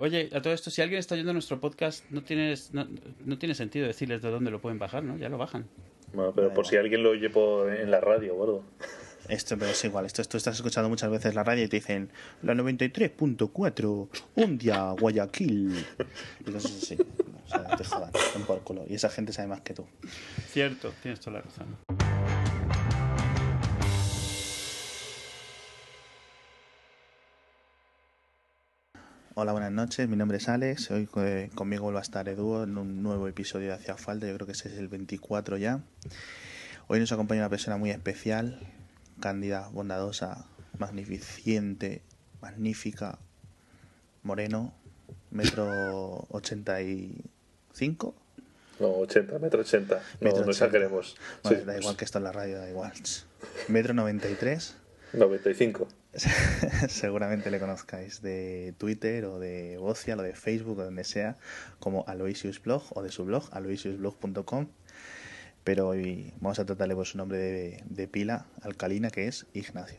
Oye, a todo esto, si alguien está oyendo nuestro podcast, no, tienes, no, no tiene sentido decirles de dónde lo pueden bajar, ¿no? Ya lo bajan. Bueno, pero por si alguien lo oye por- en la radio o algo. Esto, pero es igual. Esto, tú estás escuchando muchas veces la radio y te dicen la 93.4, un día Guayaquil. Y cosas así. O sea, te jodan, por culo. Y esa gente sabe más que tú. Cierto, tienes toda la razón. Hola, buenas noches. Mi nombre es Alex. Hoy eh, conmigo vuelve a estar Edu en un nuevo episodio de Hacia Falta. Yo creo que ese es el 24 ya. Hoy nos acompaña una persona muy especial, cándida, bondadosa, magnificente, magnífica, moreno, metro 85. No, 80, metro 80. No, Metro no 80. exageremos. Bueno, Sí, da igual que esto en la radio, da igual. Metro 93. 95. Seguramente le conozcáis de Twitter o de Vocia o de Facebook o donde sea, como Aloysius Blog o de su blog, aloysiusblog.com. Pero hoy vamos a tratarle por su nombre de, de pila alcalina, que es Ignacio.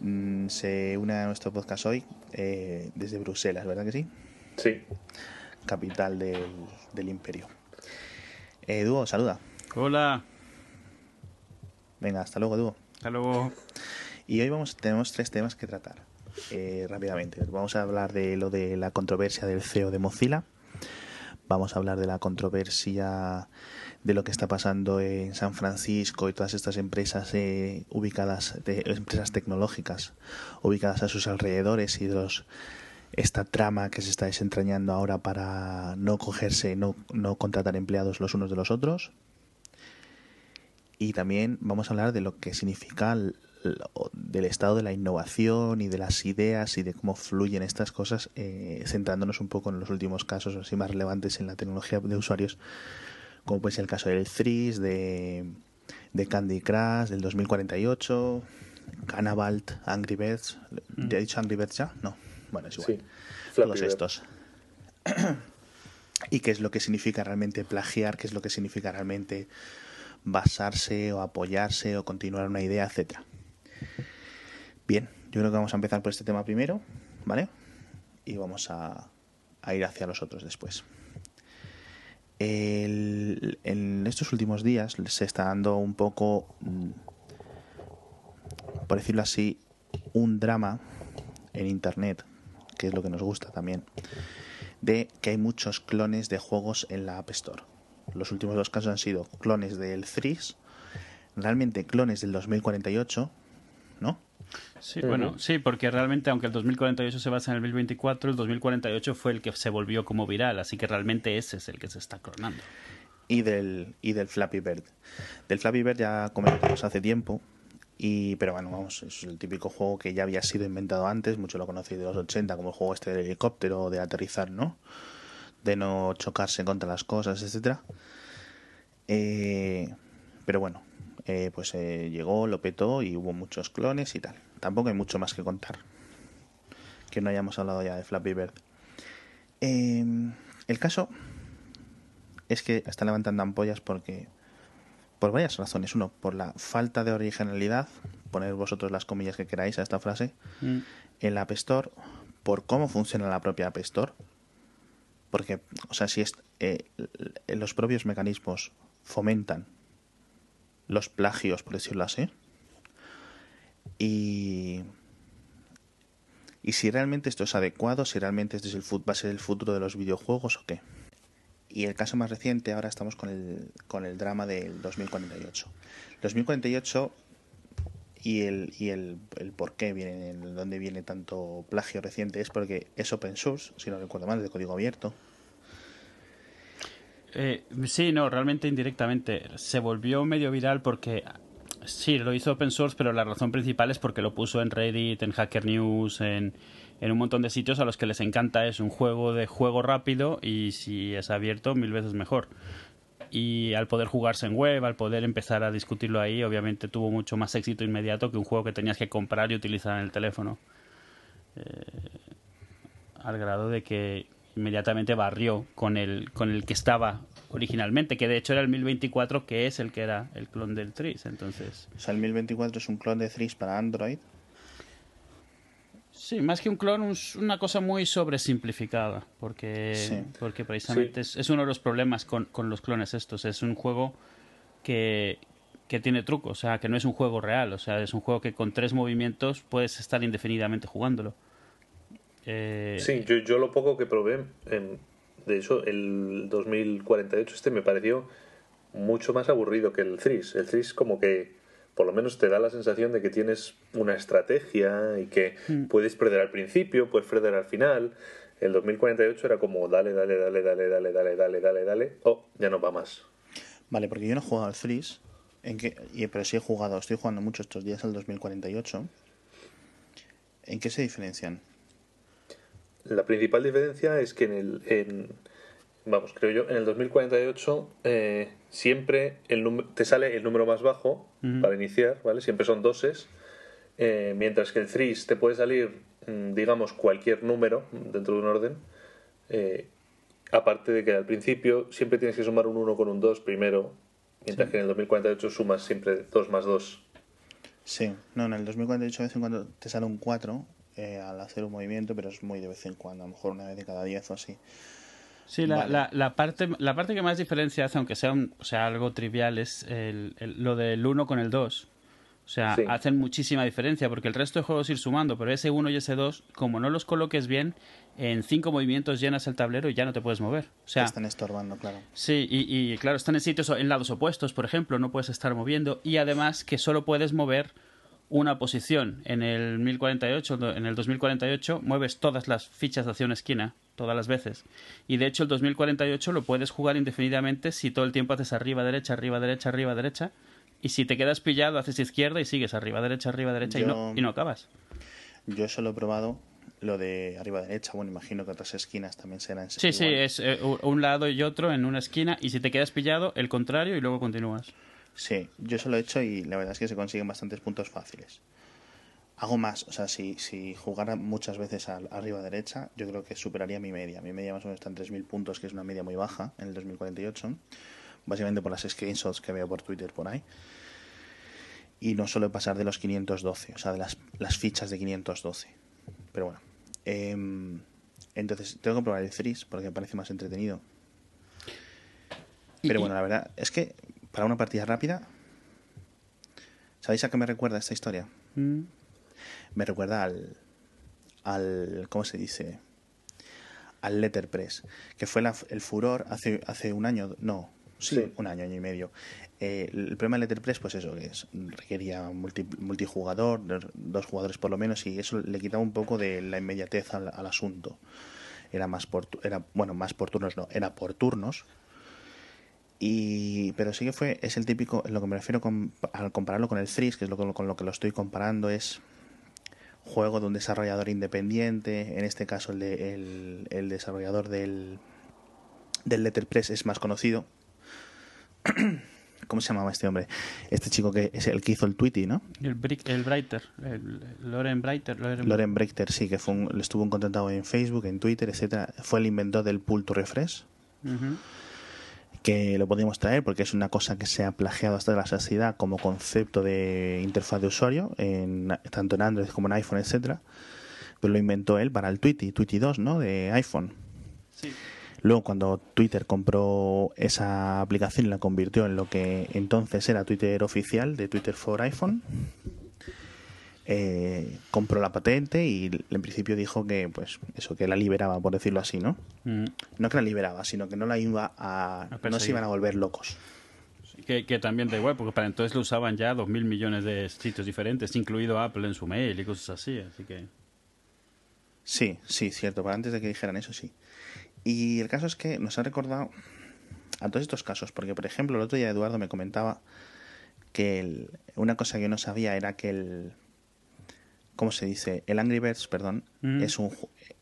Mm, Se une a nuestro podcast hoy eh, desde Bruselas, ¿verdad que sí? Sí. Capital del, del imperio. Eh, Dúo, saluda. Hola, Venga, hasta luego, Dúo. hasta luego. Y hoy vamos, tenemos tres temas que tratar eh, rápidamente. Vamos a hablar de lo de la controversia del CEO de Mozilla. Vamos a hablar de la controversia de lo que está pasando en San Francisco y todas estas empresas eh, ubicadas, de, empresas tecnológicas ubicadas a sus alrededores y de los, esta trama que se está desentrañando ahora para no cogerse, no, no contratar empleados los unos de los otros. Y también vamos a hablar de lo que significa del estado de la innovación y de las ideas y de cómo fluyen estas cosas, eh, centrándonos un poco en los últimos casos así más relevantes en la tecnología de usuarios, como puede ser el caso del Threes, de, de Candy Crush, del 2048, Canabalt, Angry Birds. ¿Te he dicho Angry Birds ya? No. Bueno, es igual. Sí. Todos Bird. estos. y qué es lo que significa realmente plagiar, qué es lo que significa realmente basarse o apoyarse o continuar una idea, etcétera. Bien, yo creo que vamos a empezar por este tema primero, ¿vale? Y vamos a, ir hacia los otros después. En estos últimos días se está dando un poco, mm, por decirlo así, un drama en Internet, que es lo que nos gusta también, de que hay muchos clones de juegos en la App Store. Los últimos dos casos han sido clones del Threes, realmente clones del 2048, ¿no? Sí, bueno, sí, porque realmente, aunque el 2048 se basa en el 2024, el 2048 fue el que se volvió como viral, así que realmente ese es el que se está clonando. y del, y del Flappy Bird. Del Flappy Bird ya comentamos hace tiempo, y, pero bueno, vamos, es el típico juego que ya había sido inventado antes, mucho lo conocéis de los 80, como el juego este del helicóptero, de aterrizar, ¿no? De no chocarse contra las cosas, etcétera. Eh, pero bueno, eh, pues eh, llegó, lo petó y hubo muchos clones y tal. Tampoco hay mucho más que contar. Que no hayamos hablado ya de Flappy Bird. Eh, el caso es que está levantando ampollas porque por varias razones. Uno, por la falta de originalidad, poner vosotros las comillas que queráis a esta frase, Mm. en la App Store, por cómo funciona la propia App Store. Porque, o sea, si es, eh, los propios mecanismos fomentan los plagios, por decirlo así, y, y si realmente esto es adecuado, si realmente este es el, va a ser el futuro de los videojuegos o qué. Y el caso más reciente, ahora estamos con el, con el drama del 2048. 2048 y el, y el, el por qué viene, el dónde viene tanto plagio reciente es porque es open source, si no recuerdo mal, de código abierto. Eh, sí, no, realmente indirectamente. Se volvió medio viral porque sí, lo hizo open source, pero la razón principal es porque lo puso en Reddit, en Hacker News, en, en un montón de sitios a los que les encanta. Es un juego de juego rápido y si es abierto, mil veces mejor. Y al poder jugarse en web, al poder empezar a discutirlo ahí, obviamente tuvo mucho más éxito inmediato que un juego que tenías que comprar y utilizar en el teléfono. Eh, al grado de que inmediatamente barrió con el, con el que estaba originalmente, que de hecho era el 1024, que es el que era el clon del Tris. Entonces, O sea, el 1024 es un clon de Threes para Android. sí, más que un clon, es una cosa muy sobresimplificada, porque, Sí. porque precisamente es, es uno de los problemas con, con los clones estos. Es un juego que, que tiene truco, o sea, que no es un juego real, o sea, es un juego que con tres movimientos puedes estar indefinidamente jugándolo. Eh, Sí, yo, yo lo poco que probé, de hecho, el 2048 este me pareció mucho más aburrido que el Threes. El Threes como que por lo menos te da la sensación de que tienes una estrategia y que puedes perder al principio, puedes perder al final. El 2048 era como dale, dale, dale, dale, dale, dale, dale, dale, dale. Oh, ya no va más. Vale, porque yo no he jugado al Threes, en que, pero sí he jugado, estoy jugando mucho estos días al 2048. ¿En qué se diferencian? La principal diferencia es que en el. En, vamos, creo yo, en el 2048 eh, siempre el te sale el número más bajo para iniciar, ¿vale? Siempre son doses. eh, mientras que el threes te puede salir, mm, digamos, cualquier número dentro de un orden. eh, aparte de que al principio siempre tienes que sumar un 1 con un 2 primero, mientras que en el 2048 sumas siempre 2 más 2. Sí, no, en el 2048 de vez en cuando te sale un 4 eh, al hacer un movimiento, pero es muy de vez en cuando, a lo mejor una vez de cada 10 o así. Sí, la, Vale. la, la parte, la parte que más diferencia hace, aunque sea, un- o sea algo trivial, es el, el- lo del 1 con el 2. O sea, Sí. hacen muchísima diferencia porque el resto de juegos ir sumando, pero ese 1 y ese 2, como no los coloques bien, en cinco movimientos llenas el tablero y ya no te puedes mover. O Te sea, están estorbando, claro. Sí, y, y, claro, están en sitios en lados opuestos, por ejemplo, no puedes estar moviendo y además que solo puedes mover una posición. En el 1048, do- en el 2048 mueves todas las fichas hacia una esquina, todas las veces. Y de hecho el 2048 lo puedes jugar indefinidamente si todo el tiempo haces arriba, derecha, arriba, derecha, arriba, derecha. Y si te quedas pillado, haces izquierda y sigues arriba, derecha, arriba, derecha y, no, y no acabas. Yo solo he probado lo de arriba derecha, bueno, imagino que otras esquinas también serán Sí, sí, es eh, un lado y otro en una esquina y si te quedas pillado, el contrario y luego continúas. Sí, yo eso lo he hecho y la verdad es que se consiguen bastantes puntos fáciles. Hago más, o sea, si, si jugara muchas veces al arriba derecha, yo creo que superaría mi media. Mi media más o menos está en 3.000 puntos, que es una media muy baja en el 2048. Básicamente por las screenshots que veo por Twitter por ahí. Y no suelo pasar de los 512, o sea, de las, las fichas de 512. Pero bueno. em, entonces, tengo que probar el Threes porque me parece más entretenido. Pero bueno, la verdad es que para una partida rápida, ¿sabéis a qué me recuerda esta historia? Mm. Me recuerda al, al ¿cómo se dice? Al Letterpress, que fue la- el furor hace, hace un año, no, sí, Sí. un año, año y medio. Eh, el problema del Letterpress, pues eso, que es, requería multi- multijugador, dos- jugadores por lo menos, y eso le quitaba un poco de la inmediatez al, al asunto. Era más por, era, bueno, más por turnos no, era por turnos. Y, pero sí que fue, es el típico, lo que me refiero con- al compararlo con el Threes, que es lo, que- con lo que lo estoy comparando, es juego de un desarrollador independiente, en este caso el, de- el, el desarrollador del, del Letterpress es más conocido. ¿Cómo se llamaba este hombre? Este chico que es el que hizo el Tweety, ¿no? El, Brick, el Brighter, el Loren Brighter. Loren, Loren Brechter, sí, que fue un- estuvo en contratado en Facebook, en Twitter, etcétera. Fue el inventor del pull to refresh, Ujú. Que lo podemos traer porque es una cosa que se ha plagiado hasta la saciedad como concepto de interfaz de usuario, en, tanto en Android como en iPhone, etcétera. Pero lo inventó él para el Tweety, Tweety 2, ¿no? De iPhone. Sí. Luego, cuando Twitter compró esa aplicación y la convirtió en lo que entonces era Twitter oficial de Twitter for iPhone, eh, compró la patente y en principio dijo que, pues, eso, que la liberaba, por decirlo así, ¿no? Mm. No que la liberaba, sino que no la iba a. no se iban a volver locos. Que, que también da igual, porque para entonces lo usaban ya dos mil millones de sitios diferentes, incluido Apple en su mail y cosas así, así que... Sí, sí, cierto, para antes de que dijeran eso, sí. Y el caso es que nos ha recordado a todos estos casos, porque por ejemplo, el otro día Eduardo me comentaba que el- una cosa que yo no sabía era que el. ¿Cómo se dice? El Angry Birds, perdón, Ujú. es un.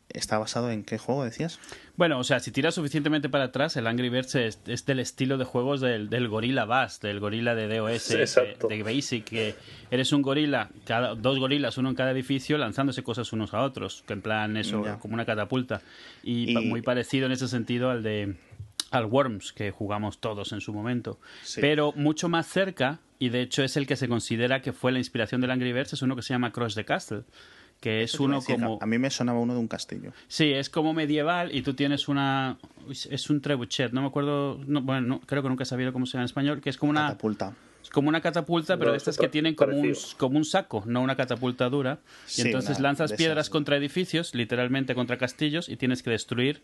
¿Está basado en qué juego decías? Bueno, o sea, si tiras suficientemente para atrás, el Angry Birds es, es del estilo de juegos del, del Gorilla Bass, del gorila de DOS, de, de Basic, que eres un gorila, cada, dos gorilas, uno en cada edificio, lanzándose cosas unos a otros, que en plan eso, Ya. como una catapulta. Y, pa- Y- muy parecido en ese sentido al de al Worms, que jugamos todos en su momento. Sí. Pero mucho más cerca, y de hecho es el que se considera que fue la inspiración del Angry Birds, es uno que se llama Cross the Castle que es uno como... A mí me sonaba uno de un castillo. Sí, es como medieval y tú tienes una... Es un trebuchet, no me acuerdo... no, bueno, no, creo que nunca he sabido cómo se llama en español, que es como una... Catapulta. Es como una catapulta, pero No, de estas es que tienen como un, como un saco, no una catapulta dura. Y Sí, entonces una lanzas piedras esas. contra edificios, literalmente contra castillos, y tienes que destruir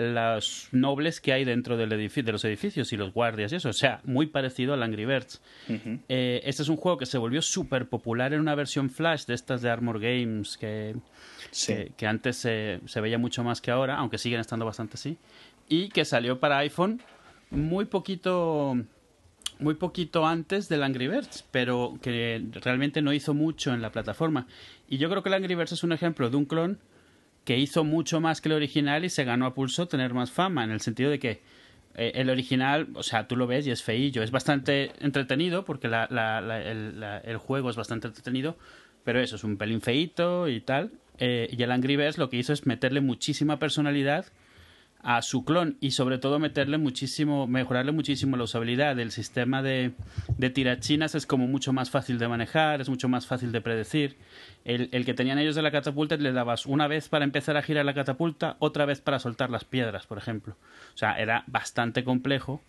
los nobles que hay dentro del edifi- de los edificios y los guardias y eso. O sea, muy parecido al Angry Birds. Eh, este es un juego que se volvió súper popular en una versión flash de estas de Armor Games que, Sí. que, que antes se, se veía mucho más que ahora, aunque siguen estando bastante así, y que salió para iPhone muy poquito muy poquito antes del Angry Birds, pero que realmente no hizo mucho en la plataforma. Y yo creo que el Angry Birds es un ejemplo de un clon que hizo mucho más que el original y se ganó a pulso tener más fama, en el sentido de que eh, el original, o sea, tú lo ves y es feillo, es bastante entretenido porque la- la- la- el, el juego es bastante entretenido, pero eso es un pelín feíto y tal. Eh, y el Angry Birds lo que hizo es meterle muchísima personalidad a su clon y sobre todo meterle muchísimo, mejorarle muchísimo la usabilidad. El sistema de, de tirachinas es como mucho más fácil de manejar, es mucho más fácil de predecir. El, que tenían ellos de la catapulta le dabas una vez para empezar a girar la catapulta, otra vez para soltar las piedras, por ejemplo. O sea, era bastante complejo.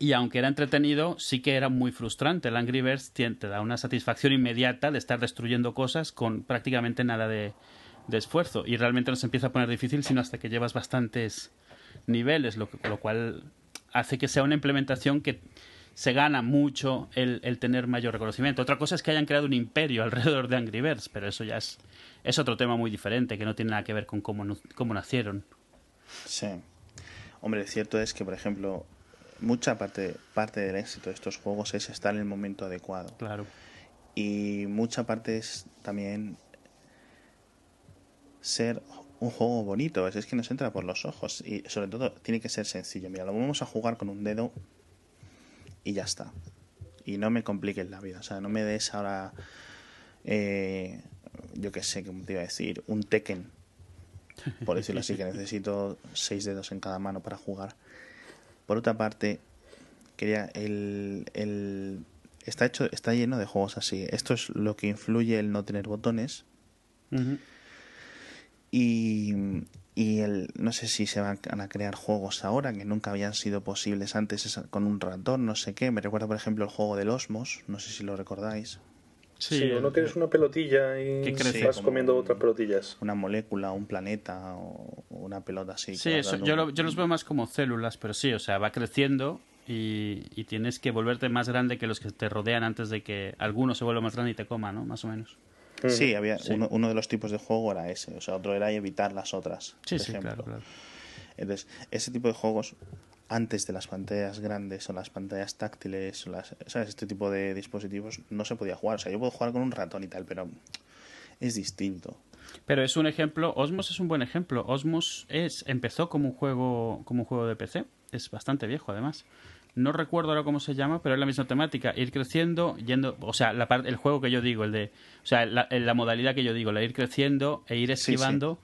Y aunque era entretenido, sí que era muy frustrante. El Angry Birds tien- te da una satisfacción inmediata de estar destruyendo cosas con prácticamente nada de, de esfuerzo. Y realmente no se empieza a poner difícil sino hasta que llevas bastantes niveles, lo, que- lo cual hace que sea una implementación que se gana mucho el, el tener mayor reconocimiento. Otra cosa es que hayan creado un imperio alrededor de Angry Birds, pero eso ya es, es otro tema muy diferente, que no tiene nada que ver con cómo, cómo nacieron. Sí. Hombre, cierto es que, por ejemplo, mucha parte, parte del éxito de estos juegos es estar en el momento adecuado. Claro. Y mucha parte es también ser un juego bonito. Es, es que nos entra por los ojos. Y sobre todo tiene que ser sencillo. Mira, lo vamos a jugar con un dedo y ya está. Y no me compliques la vida. O sea, no me des ahora, eh, yo qué sé, como te iba a decir, un Tekken. Por decirlo así, que necesito seis dedos en cada mano para jugar. Por otra parte, quería el, el está hecho está lleno de juegos así. Esto es lo que influye el no tener botones. Y, y el no sé si se van a crear juegos ahora que nunca habían sido posibles antes con un ratón, no sé qué. Me recuerda por ejemplo el juego del Osmos, no sé si lo recordáis. Sí, el- uno que es una pelotilla y crece vas comiendo un- otras pelotillas. Una molécula, un planeta o una pelota así. Sí, eso, yo, lo- yo los veo más como células, pero sí, o sea, va creciendo y, y tienes que volverte más grande que los que te rodean antes de que alguno se vuelva más grande y te coma, ¿no? Más o menos. Sí, había Sí. Uno, uno de los tipos de juego era ese, o sea, otro era evitar las otras. Sí, por sí, ejemplo. claro, claro. Entonces, ese tipo de juegos, antes de las pantallas grandes o las pantallas táctiles, o las, ¿sabes? Este tipo de dispositivos, no se podía jugar. O sea, yo puedo jugar con un ratón y tal, pero es distinto. Pero es un ejemplo, Osmos es un buen ejemplo. Osmos es, empezó como un juego, como un juego de PC. Es bastante viejo además. No recuerdo ahora cómo se llama, pero es la misma temática. Ir creciendo, yendo, o sea, la parte, el juego que yo digo, el de, o sea, la, la modalidad que yo digo, la ir creciendo e ir Sí, sí. esquivando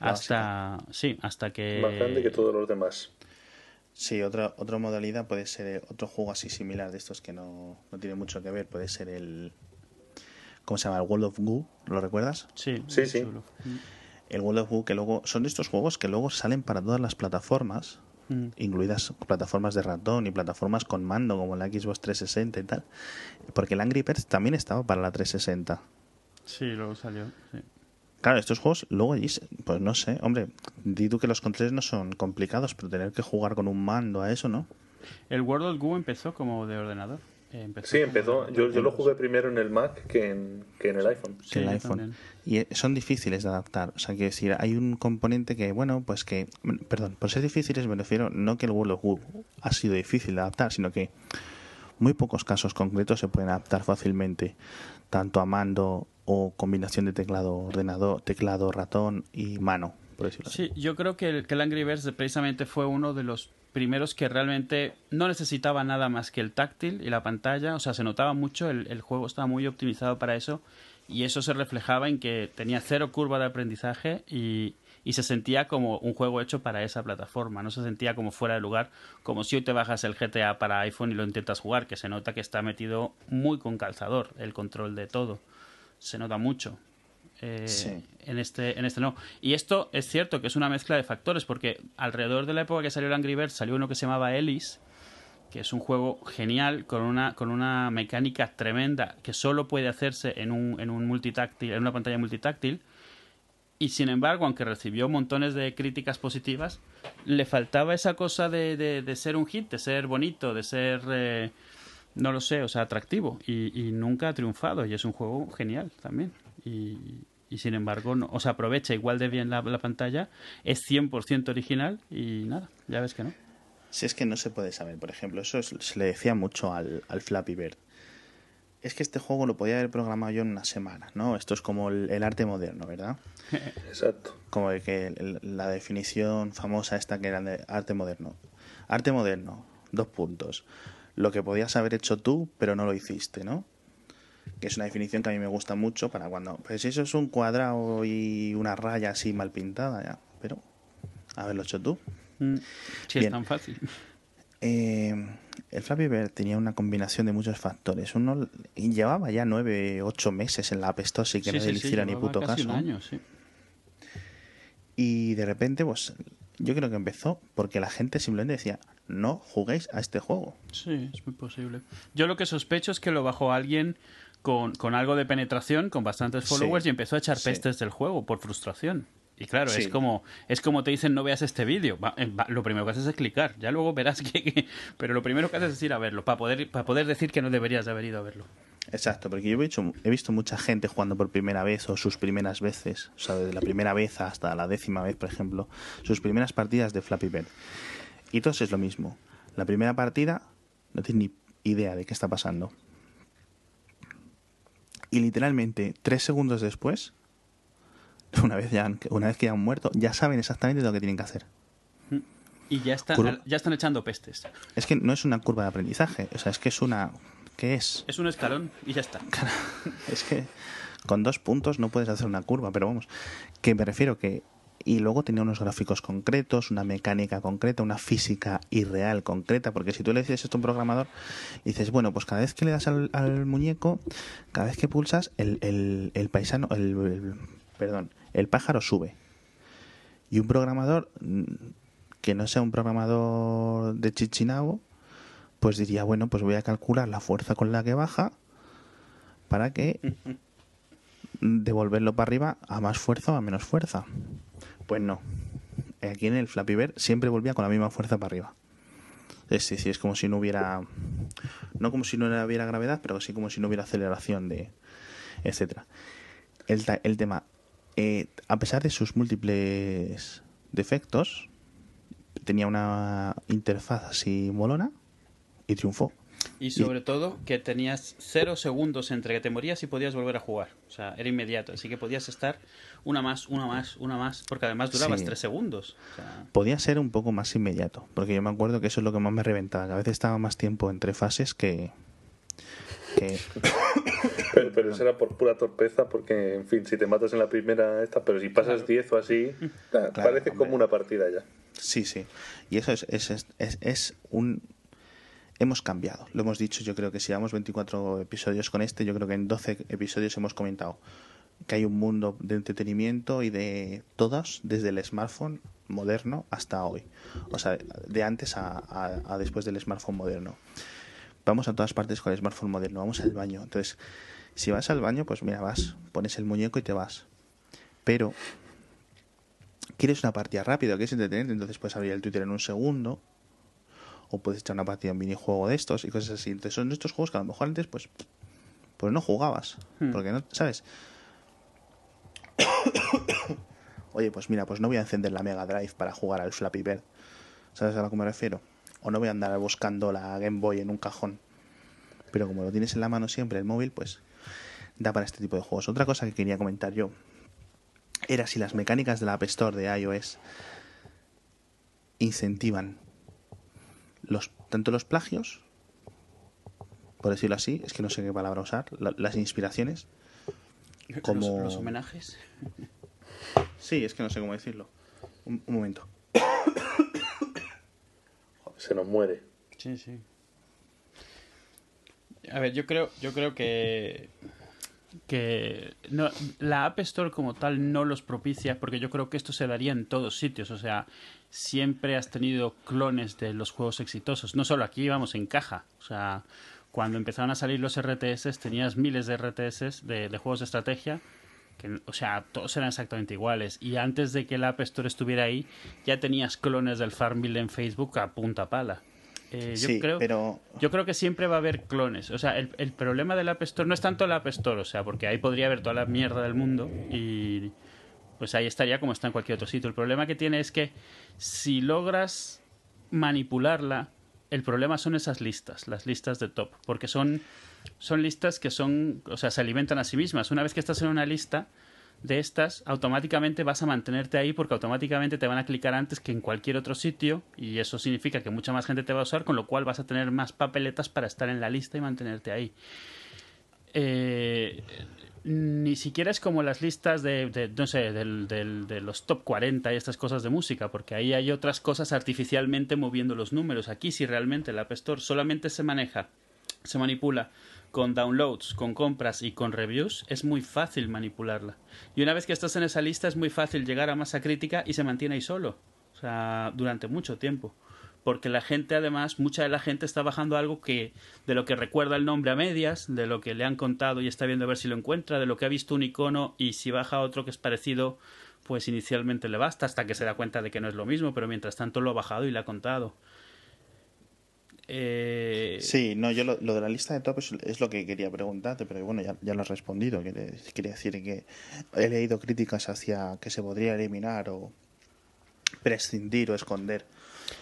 La hasta, sí, hasta que. Más grande que todos los demás. Sí, otra, otra modalidad puede ser otro juego así similar de estos que no, no tiene mucho que ver. Puede ser el. ¿Cómo se llama? El World of Goo. ¿Lo recuerdas? Sí, Sí, sí. El World of Goo, que luego. Son de estos juegos que luego salen para todas las plataformas. Mm. incluidas plataformas de ratón y plataformas con mando como la Xbox 360 y tal. Porque el Angry Birds también estaba para la 360. Sí, luego salió. sí. Claro, estos juegos luego allí, pues no sé, hombre, di tú que los controles no son complicados, pero tener que jugar con un mando a eso, ¿no? El World of Goo empezó como de ordenador. Empezó Sí, empezó. Yo, yo lo jugué primero en el Mac que en, que en el iPhone. Sí, que el iPhone. también. Y eh, son difíciles de adaptar. O sea, quiero decir, hay un componente que, bueno, pues que, perdón, por ser difíciles me refiero no que el World of Goo ha sido difícil de adaptar, sino que muy pocos casos concretos se pueden adaptar fácilmente, tanto a mando o combinación de teclado, ordenador, teclado, ratón y mano, por decirlo así. Sí, yo creo que el, que el Angry Birds precisamente fue uno de los primeros que realmente no necesitaba nada más que el táctil y la pantalla, o sea, se notaba mucho, el, juego estaba muy optimizado para eso y eso se reflejaba en que tenía cero curva de aprendizaje y, y se sentía como un juego hecho para esa plataforma, no se sentía como fuera de lugar, como si hoy te bajas el GTA para iPhone y lo intentas jugar, que se nota que está metido muy con calzador el control de todo, se nota mucho. Eh, en este en este no. Y esto es cierto que es una mezcla de factores porque alrededor de la época que salió el Angry Birds salió uno que se llamaba Ellis, que es un juego genial con una con una mecánica tremenda que solo puede hacerse en un en un multitáctil, en una pantalla multitáctil. Y sin embargo, aunque recibió montones de críticas positivas, le faltaba esa cosa de, de, de ser un hit, de ser bonito, de ser, eh, no lo sé, o sea, atractivo. Y, y nunca ha triunfado. Y es un juego genial también. Y, y sin embargo, no, o sea, aprovecha igual de bien la, la pantalla, es 100% original y nada, ya ves que no. Si es que no se puede saber, por ejemplo, eso es- se le decía mucho al, al Flappy Bird. Es que este juego lo podía haber programado yo en una semana, ¿no? Esto es como el, el arte moderno, ¿verdad? Exacto. Como de que el- la definición famosa esta que era de arte moderno. Arte moderno, dos puntos. Lo que podías haber hecho tú, pero no lo hiciste, ¿no? Que es una definición que a mí me gusta mucho para cuando... Pues eso es un cuadrado y una raya así mal pintada, ya. Pero haberlo hecho tú. Mm, Sí, es Bien. tan fácil. Eh, el Flappy Bird tenía una combinación de muchos factores. Uno llevaba ya nueve, ocho meses en la App Store sin que Sí, nadie sí, le sí, hiciera ni llevaba puto casi caso. un año, sí. Y de repente, pues yo creo que empezó porque la gente simplemente decía, no juguéis a este juego. Sí, es muy posible. Yo lo que sospecho es que lo bajó alguien con, con algo de penetración, con bastantes Sí. followers y empezó a echar Sí. pestes del juego por frustración. Y claro, Sí. es como es como te dicen no veas este vídeo. Va- eh, lo primero que haces es clicar. Ya luego verás que, que- Pero lo primero que haces es ir a verlo, para poder, para poder decir que no deberías de haber ido a verlo. Exacto, porque yo he visto, he visto mucha gente jugando por primera vez o sus primeras veces, o sea, desde la primera vez hasta la décima vez, por ejemplo, sus primeras partidas de Flappy Bird. Y todos es lo mismo. La primera partida no tienes ni idea de qué está pasando. Y literalmente, tres segundos después, una vez, ya han- una vez que ya han muerto, ya saben exactamente lo que tienen que hacer. Y ya están, ya están echando pestes. Es que no es una curva de aprendizaje, o sea, es que es una... ¿Qué es? Es un escalón y ya está. Es que con dos puntos no puedes hacer una curva, pero vamos, que me refiero que... Y luego tenía unos gráficos concretos, una mecánica concreta, una física irreal concreta, porque si tú le dices esto a un programador, dices, bueno, pues cada vez que le das al, al muñeco, cada vez que pulsas, el, el, el paisano, el, el- perdón, el pájaro sube. Y un programador mm, que no sea un programador de Chichinabo, pues diría, bueno, pues voy a calcular la fuerza con la que baja para que devolverlo para arriba a más fuerza o a menos fuerza. Pues no. Aquí en el Flappy Bird siempre volvía con la misma fuerza para arriba. Es decir, es como si no hubiera. No como si no hubiera gravedad, pero sí como si no hubiera aceleración de. etcétera. El, el tema. eh, a pesar de sus múltiples defectos, tenía una interfaz así molona y triunfó. Y sobre todo que tenías cero segundos entre que te morías y podías volver a jugar. O sea, era inmediato. Así que podías estar una más, una más, una más. Porque además durabas Sí. tres segundos. O sea, podía ser un poco más inmediato, porque yo me acuerdo que eso es lo que más me reventaba, que a veces estaba más tiempo entre fases que... que Pero, pero eso era por pura torpeza, porque, en fin, si te matas en la primera esta, pero si pasas 10 o así, parece hombre. como una partida ya. sí, sí. Y eso es, es, es, es- es un... Hemos cambiado, lo hemos dicho, yo creo que si llevamos 24 episodios con este, yo creo que en 12 episodios hemos comentado que hay un mundo de entretenimiento y de todas, desde el smartphone moderno hasta hoy. O sea, de antes a, después del smartphone moderno. Vamos a todas partes con el smartphone moderno, vamos al baño. Entonces, si vas al baño, pues mira, vas, pones el muñeco y te vas. Pero, quieres una partida rápida, quieres entretenerte, entonces puedes abrir el Twitter en un segundo, o puedes echar una partida en minijuego de estos y cosas así. Entonces, son estos juegos que a lo mejor antes, pues, pues no jugabas, Hmm. porque no, ¿sabes? Oye, pues mira, pues no voy a encender la Mega Drive para jugar al Flappy Bird. ¿Sabes a lo que me refiero? O no voy a andar buscando la Game Boy en un cajón. Pero como lo tienes en la mano siempre, el móvil, pues da para este tipo de juegos. Otra cosa que quería comentar yo era si las mecánicas de la App Store de iOS incentivan los tanto los plagios, por decirlo así, es que no sé qué palabra usar, la- las inspiraciones. Como- los, los homenajes. Sí, es que no sé cómo decirlo. Un, un momento. Se nos muere. Sí, sí. A ver, yo creo, yo creo que que no, la App Store como tal no los propicia porque yo creo que esto se daría en todos sitios. O sea, siempre has tenido clones de los juegos exitosos. No solo aquí, vamos, en caja. O sea, cuando empezaron a salir los RTS tenías miles de RTS de, de juegos de estrategia. Que, o sea, todos eran exactamente iguales. Y antes de que la App Store estuviera ahí, ya tenías clones del Farmville en Facebook a punta pala. Eh, yo, creo, pero... yo creo que siempre va a haber clones. O sea, el, el, problema del App Store no es tanto el App Store, o sea, porque ahí podría haber toda la mierda del mundo y pues ahí estaría como está en cualquier otro sitio. El problema que tiene es que si logras manipularla, el problema son esas listas, las listas de top, porque son, son listas que son, o sea, se alimentan a sí mismas. Una vez que estás en una lista, de estas, automáticamente vas a mantenerte ahí porque automáticamente te van a clicar antes que en cualquier otro sitio y eso significa que mucha más gente te va a usar, con lo cual vas a tener más papeletas para estar en la lista y mantenerte ahí. Eh, ni siquiera es como las listas de, de no sé, del, del, de los top 40 y estas cosas de música, porque ahí hay otras cosas artificialmente moviendo los números. Aquí si realmente el App Store solamente se maneja, se manipula con downloads, con compras y con reviews, es muy fácil manipularla. Y una vez que estás en esa lista es muy fácil llegar a masa crítica y se mantiene ahí solo. O sea, durante mucho tiempo. Porque la gente, además, mucha de la gente está bajando algo que, de lo que recuerda el nombre a medias, de lo que le han contado y está viendo a ver si lo encuentra, de lo que ha visto un icono y si baja otro que es parecido, pues inicialmente le basta hasta que se da cuenta de que no es lo mismo, pero mientras tanto lo ha bajado y le ha contado. Eh... Sí, no, yo lo, de la lista de top es, lo que quería preguntarte, pero bueno, ya, ya lo has respondido. Quería decir que he leído críticas hacia que se podría eliminar o prescindir o esconder.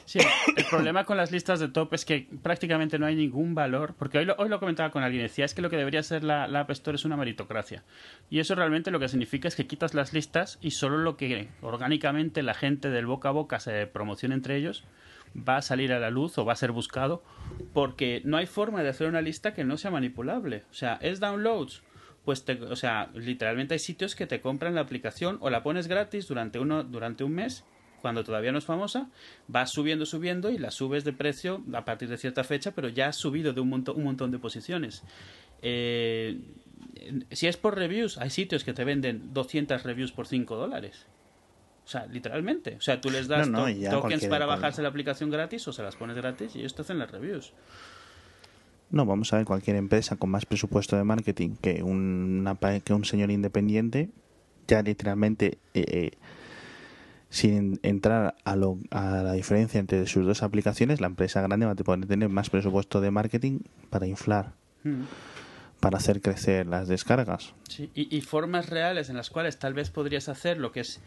Sí, el problema con las listas de top es que prácticamente no hay ningún valor, porque hoy lo, comentaba con alguien, decía, es que lo que debería ser la, la App Store es una meritocracia. Y eso realmente lo que significa es que quitas las listas y solo lo que orgánicamente la gente del boca a boca se promociona entre ellos va a salir a la luz o va a ser buscado porque no hay forma de hacer una lista que no sea manipulable. O sea, es downloads. Pues, te, o sea, literalmente hay sitios que te compran la aplicación o la pones gratis durante, uno, durante un mes cuando todavía no es famosa, vas subiendo, subiendo y la subes de precio a partir de cierta fecha, pero ya has subido de un, montón, un montón de posiciones. Eh, si es por reviews, hay sitios que te venden 200 reviews por 5 dólares. O sea, literalmente. O sea, tú les das no, no, to tokens para bajarse la aplicación gratis o se las pones gratis y ellos te hacen las reviews. No, vamos a ver, cualquier empresa con más presupuesto de marketing que, una, que un señor independiente, ya literalmente, eh, eh, sin entrar a, lo, a la diferencia entre sus dos aplicaciones, la empresa grande va a poder tener más presupuesto de marketing para inflar. Hmm. para hacer crecer las descargas. Sí, y, y formas reales en las cuales tal vez podrías hacer lo que es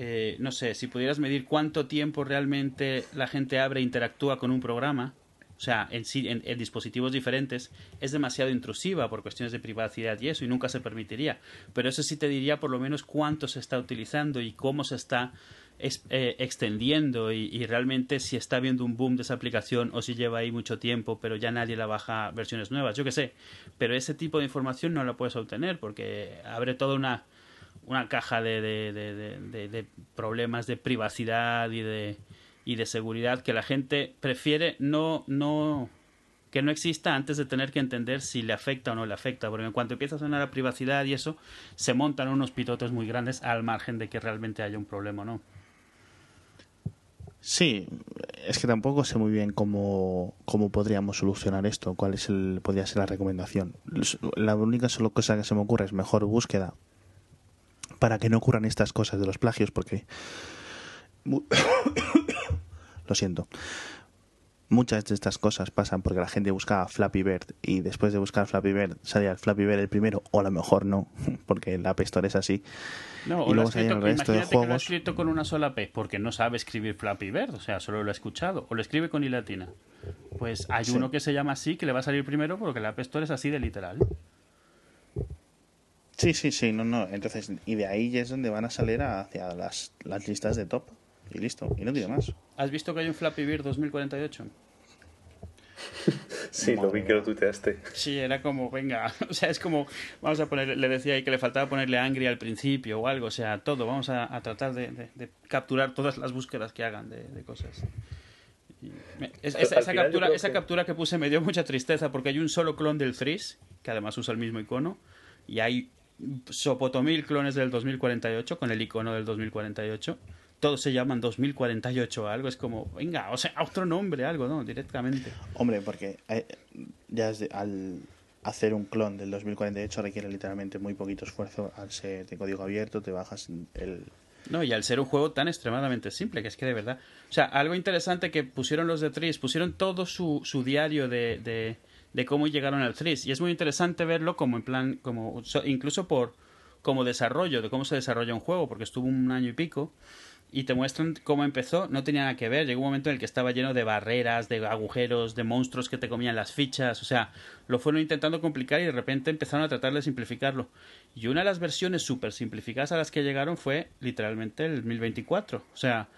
eh, no sé, si pudieras medir cuánto tiempo realmente la gente abre e interactúa con un programa, o sea, en, en, en, dispositivos diferentes, es demasiado intrusiva por cuestiones de privacidad y eso, y nunca se permitiría. Pero eso sí te diría por lo menos cuánto se está utilizando y cómo se está es, eh, extendiendo y, realmente si está habiendo un boom de esa aplicación o si lleva ahí mucho tiempo, pero ya nadie la baja versiones nuevas, yo qué sé. Pero ese tipo de información no la puedes obtener porque abre toda una caja de, problemas de privacidad y de, y de seguridad que la gente prefiere no, no que no exista antes de tener que entender si le afecta o no le afecta, porque en cuanto empieza a sonar la privacidad y eso, se montan unos pitotes muy grandes al margen de que realmente haya un problema o no. Sí, es que tampoco sé muy bien cómo, cómo podríamos solucionar esto, cuál es el, podría ser la recomendación. La única solo cosa que se me ocurre es mejor búsqueda para que no ocurran estas cosas de los plagios, porque... Lo siento. Muchas de estas cosas pasan porque la gente buscaba Flappy Bird y después de buscar Flappy Bird salía el Flappy Bird el primero, o a lo mejor no, porque la App Store es así. No, y luego salía el resto de juegos. Que lo ha escrito con una sola P porque no sabe escribir Flappy Bird, o sea, solo lo ha escuchado, o lo escribe con I latina. Pues hay sí. uno que se llama así que le va a salir primero porque la App Store es así de literal. Sí, sí, sí, no, no. Entonces, y de ahí ya es donde van a salir hacia las, las listas de top. Y listo, y no tiene más. ¿Has visto que hay un Flappy Bird 2048? Sí, Madre lo vi que lo tuiteaste. Sí, era como, venga, o sea, es como, vamos a poner, le decía ahí que le faltaba ponerle Angry al principio o algo, o sea, todo, vamos a, a tratar de, de, de, capturar todas las búsquedas que hagan de, de cosas. Me, es, esa, esa, captura, esa que... captura que puse me dio mucha tristeza porque hay un solo clon del Threes, que además usa el mismo icono, y hay sopotomil clones del 2048 con el icono del 2048 todos se llaman 2048 algo, es como, venga, o sea, otro nombre, algo, ¿no? Directamente. Hombre, porque eh, ya al hacer un clon del 2048 requiere literalmente muy poquito esfuerzo al ser de código abierto, te bajas el... No, y al ser un juego tan extremadamente simple, que es que de verdad... O sea, algo interesante que pusieron los de Tris, pusieron todo su, su diario de, de, de cómo llegaron al Tris, y es muy interesante verlo como en plan, como incluso por como desarrollo, de cómo se desarrolla un juego, porque estuvo un año y pico, y te muestran cómo empezó, no tenía nada que ver, llegó un momento en el que estaba lleno de barreras, de agujeros, de monstruos que te comían las fichas, o sea, lo fueron intentando complicar y de repente empezaron a tratar de simplificarlo. Y una de las versiones súper simplificadas a las que llegaron fue literalmente el 1024, o sea,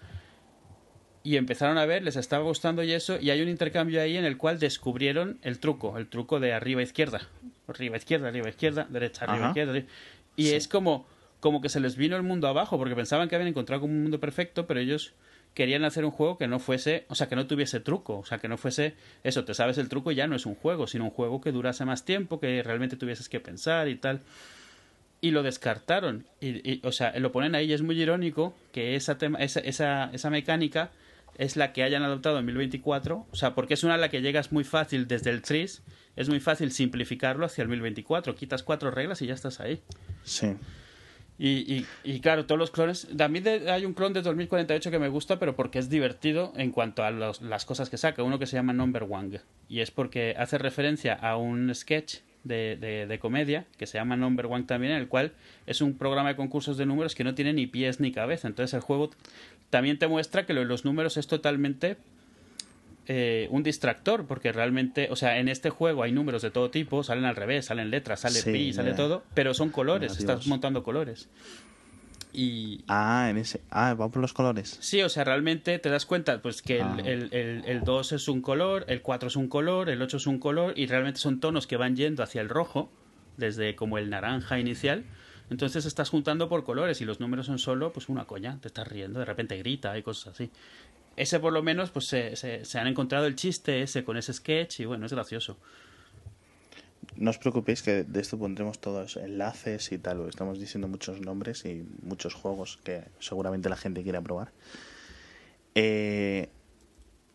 y empezaron a ver, les estaba gustando y eso, y hay un intercambio ahí en el cual descubrieron el truco, el truco de arriba izquierda, arriba izquierda, arriba izquierda, derecha, arriba izquierda, y es como como que se les vino el mundo abajo porque pensaban que habían encontrado un mundo perfecto, pero ellos querían hacer un juego que no fuese, o sea, que no tuviese truco, o sea, que no fuese eso, te sabes el truco y ya no es un juego, sino un juego que durase más tiempo, que realmente tuvieses que pensar y tal. Y lo descartaron, y, o sea, lo ponen ahí y es muy irónico que esa, tema, esa, esa, esa mecánica es la que hayan adoptado en 1024, o sea, porque es una a la que llegas muy fácil desde el TRIS, es muy fácil simplificarlo hacia el 1024, quitas cuatro reglas y ya estás ahí. Sí. Y, y, claro, todos los clones. También hay un clon de 2048 que me gusta, pero porque es divertido en cuanto a las cosas que saca. Uno que se llama Number One. Y es porque hace referencia a un sketch de, de, comedia que se llama Number One también, en el cual es un programa de concursos de números que no tiene ni pies ni cabeza. Entonces el juego también te muestra que lo de los números es totalmente eh, un distractor, porque realmente, o sea, en este juego hay números de todo tipo, salen al revés, salen letras, sale pi, sale todo, pero son colores, estás montando colores. Y... Ah, en ese... Ah, va por los colores. Sí, o sea, realmente te das cuenta pues que el, ah. el, el, 2 es un color, el 4 es un color, el 8 es un color, y realmente son tonos que van yendo hacia el rojo, desde como el naranja inicial. Entonces estás juntando por colores y los números son solo pues una coña, te estás riendo, de repente grita y cosas así ese por lo menos pues se, se, han encontrado el chiste ese con ese sketch y bueno, es gracioso. No os preocupéis que de esto pondremos todos enlaces y tal, estamos diciendo muchos nombres y muchos juegos que seguramente la gente quiera probar. Eh,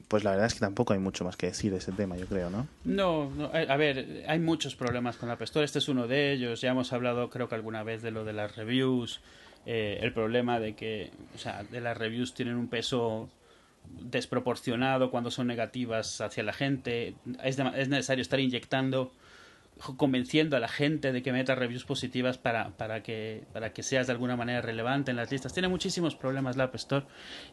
pues la verdad es que tampoco hay mucho más que decir de ese tema, yo creo, ¿no? No, eh, a ver, hay muchos problemas con la App Store, este es uno de ellos, ya hemos hablado creo que alguna vez de lo de las reviews, eh, el problema de que, o sea, de las reviews tienen un peso desproporcionado cuando son negativas hacia la gente. Es, es necesario estar inyectando, convenciendo a la gente de que meta reviews positivas para, para, que, para que seas de alguna manera relevante en las listas. Tiene muchísimos problemas la App Store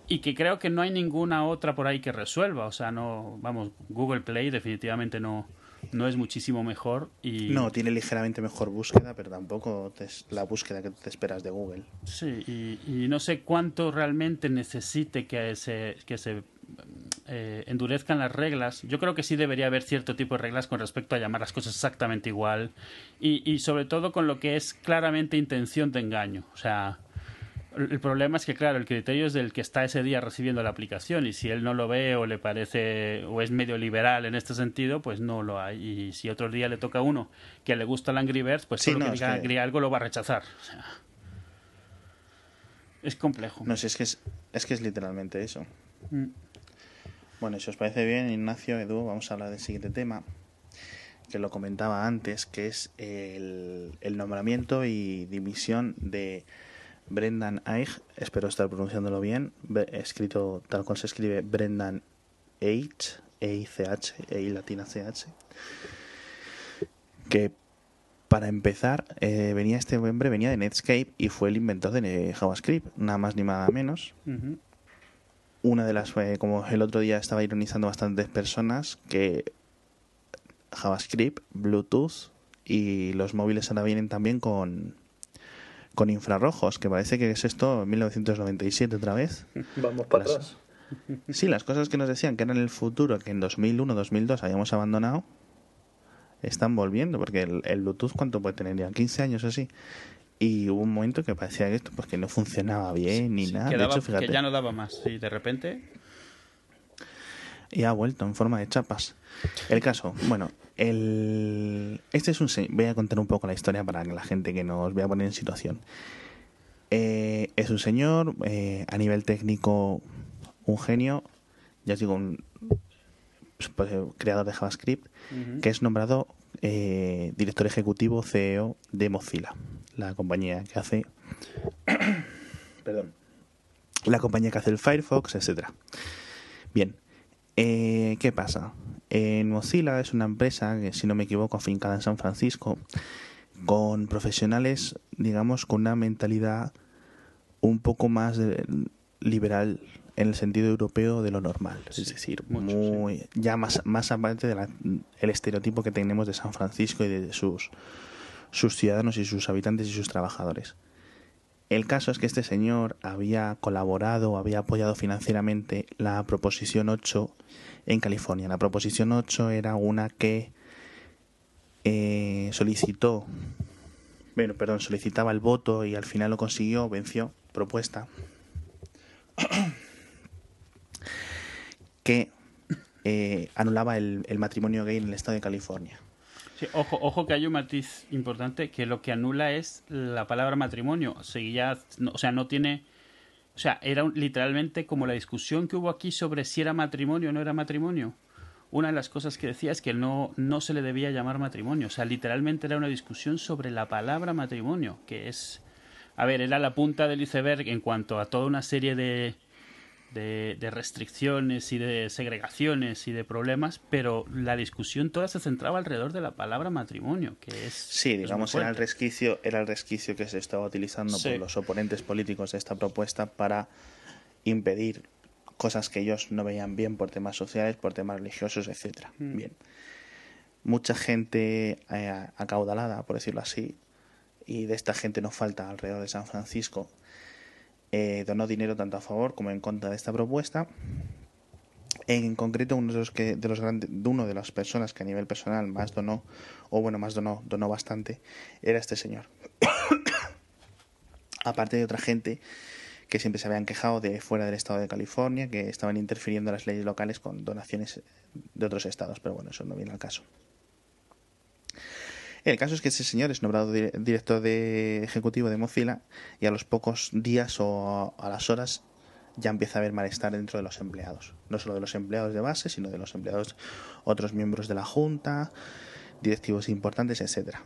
y que creo que no hay ninguna otra por ahí que resuelva. O sea, no, vamos, Google Play definitivamente no, no es muchísimo mejor y no tiene ligeramente mejor búsqueda pero tampoco es la búsqueda que te esperas de Google. Sí y, no sé cuánto realmente necesite que se que se eh, endurezcan las reglas. Yo creo que sí debería haber cierto tipo de reglas con respecto a llamar las cosas exactamente igual y, y sobre todo con lo que es claramente intención de engaño. O sea el problema es que, claro, el criterio es del que está ese día recibiendo la aplicación y si él no lo ve o le parece o es medio liberal en este sentido, pues no lo hay. Y si otro día le toca a uno que le gusta el Angry Birds, pues si no, que diga algo lo va a rechazar. es complejo. No sé, es que es, es, que es literalmente eso. Mm. Bueno, si os parece bien, Ignacio, Edu, vamos a hablar del siguiente tema que lo comentaba antes, que es el, el nombramiento y dimisión de Brendan Eich, espero estar pronunciándolo bien, escrito tal cual se escribe Brendan Eich, E-I-C-H, E-I latina C-H, que para empezar, eh, venía este hombre, venía de Netscape y fue el inventor de JavaScript, nada más ni nada menos. Una de las, eh, como el otro día estaba ironizando bastantes personas, que JavaScript, Bluetooth y los móviles ahora vienen también con, con infrarrojos, que parece que es esto 1997 otra vez. Vamos para atrás. Sí, las cosas que nos decían que eran el futuro, que en 2001, 2002 habíamos abandonado, están volviendo, porque el, Bluetooth, ¿cuánto puede tener ya? 15 años así. Y hubo un momento que parecía que esto pues, que no funcionaba bien ni nada. de hecho, fíjate, que ya no daba más. Y de repente. Y ha vuelto en forma de chapas. El caso, bueno, El... Este es un... Voy a contar un poco la historia para que la gente que nos vea poner en situación. Eh, es un señor, eh, a nivel técnico, un genio, ya digo, un pues, creador de JavaScript, que es nombrado eh, director ejecutivo CEO de Mozilla, la compañía que hace... perdón. La compañía que hace el Firefox, etcétera. Bien, ¿qué pasa? En Mozilla es una empresa que, si no me equivoco, afincada en San Francisco, con profesionales, digamos, con una mentalidad un poco más liberal en el sentido europeo de lo normal, es decir, muy ya más más aparte del estereotipo que tenemos de San Francisco y de sus sus ciudadanos y sus habitantes y sus trabajadores. El caso es que este señor había colaborado, había apoyado financieramente la proposición 8 en California. La proposición 8 era una que eh, solicitó, bueno, perdón, solicitaba el voto y al final lo consiguió, venció propuesta que eh, anulaba el, matrimonio gay en el estado de California. ojo, ojo que hay un matiz importante que lo que anula es la palabra matrimonio. O sea, o sea, no tiene. O sea, era literalmente como la discusión que hubo aquí sobre si era matrimonio o no era matrimonio. Una de las cosas que decía es que no, no se le debía llamar matrimonio. O sea, literalmente era una discusión sobre la palabra matrimonio, que es a ver, era la punta del iceberg en cuanto a toda una serie de, de, restricciones y de segregaciones y de problemas, pero la discusión toda se centraba alrededor de la palabra matrimonio, que es... Sí, digamos, era el, resquicio, era el resquicio que se estaba utilizando por los oponentes políticos de esta propuesta para impedir cosas que ellos no veían bien por temas sociales, por temas religiosos, etcétera. Mm. Bien. Mucha gente eh, acaudalada, por decirlo así, y de esta gente no falta alrededor de San Francisco, eh, donó dinero tanto a favor como en contra de esta propuesta. En concreto, uno de los que de los grandes, de uno de las personas que a nivel personal más donó, o bueno, más donó, donó bastante, era este señor. Aparte de otra gente que siempre se habían quejado de fuera del estado de California, que estaban interfiriendo las leyes locales con donaciones de otros estados, pero bueno, eso no viene al caso. El caso es que ese señor es nombrado director de ejecutivo de Mozilla y a los pocos días o a las horas ya empieza a haber malestar dentro de los empleados. No solo de los empleados de base, sino de los empleados, otros miembros de la junta, directivos importantes, etcétera.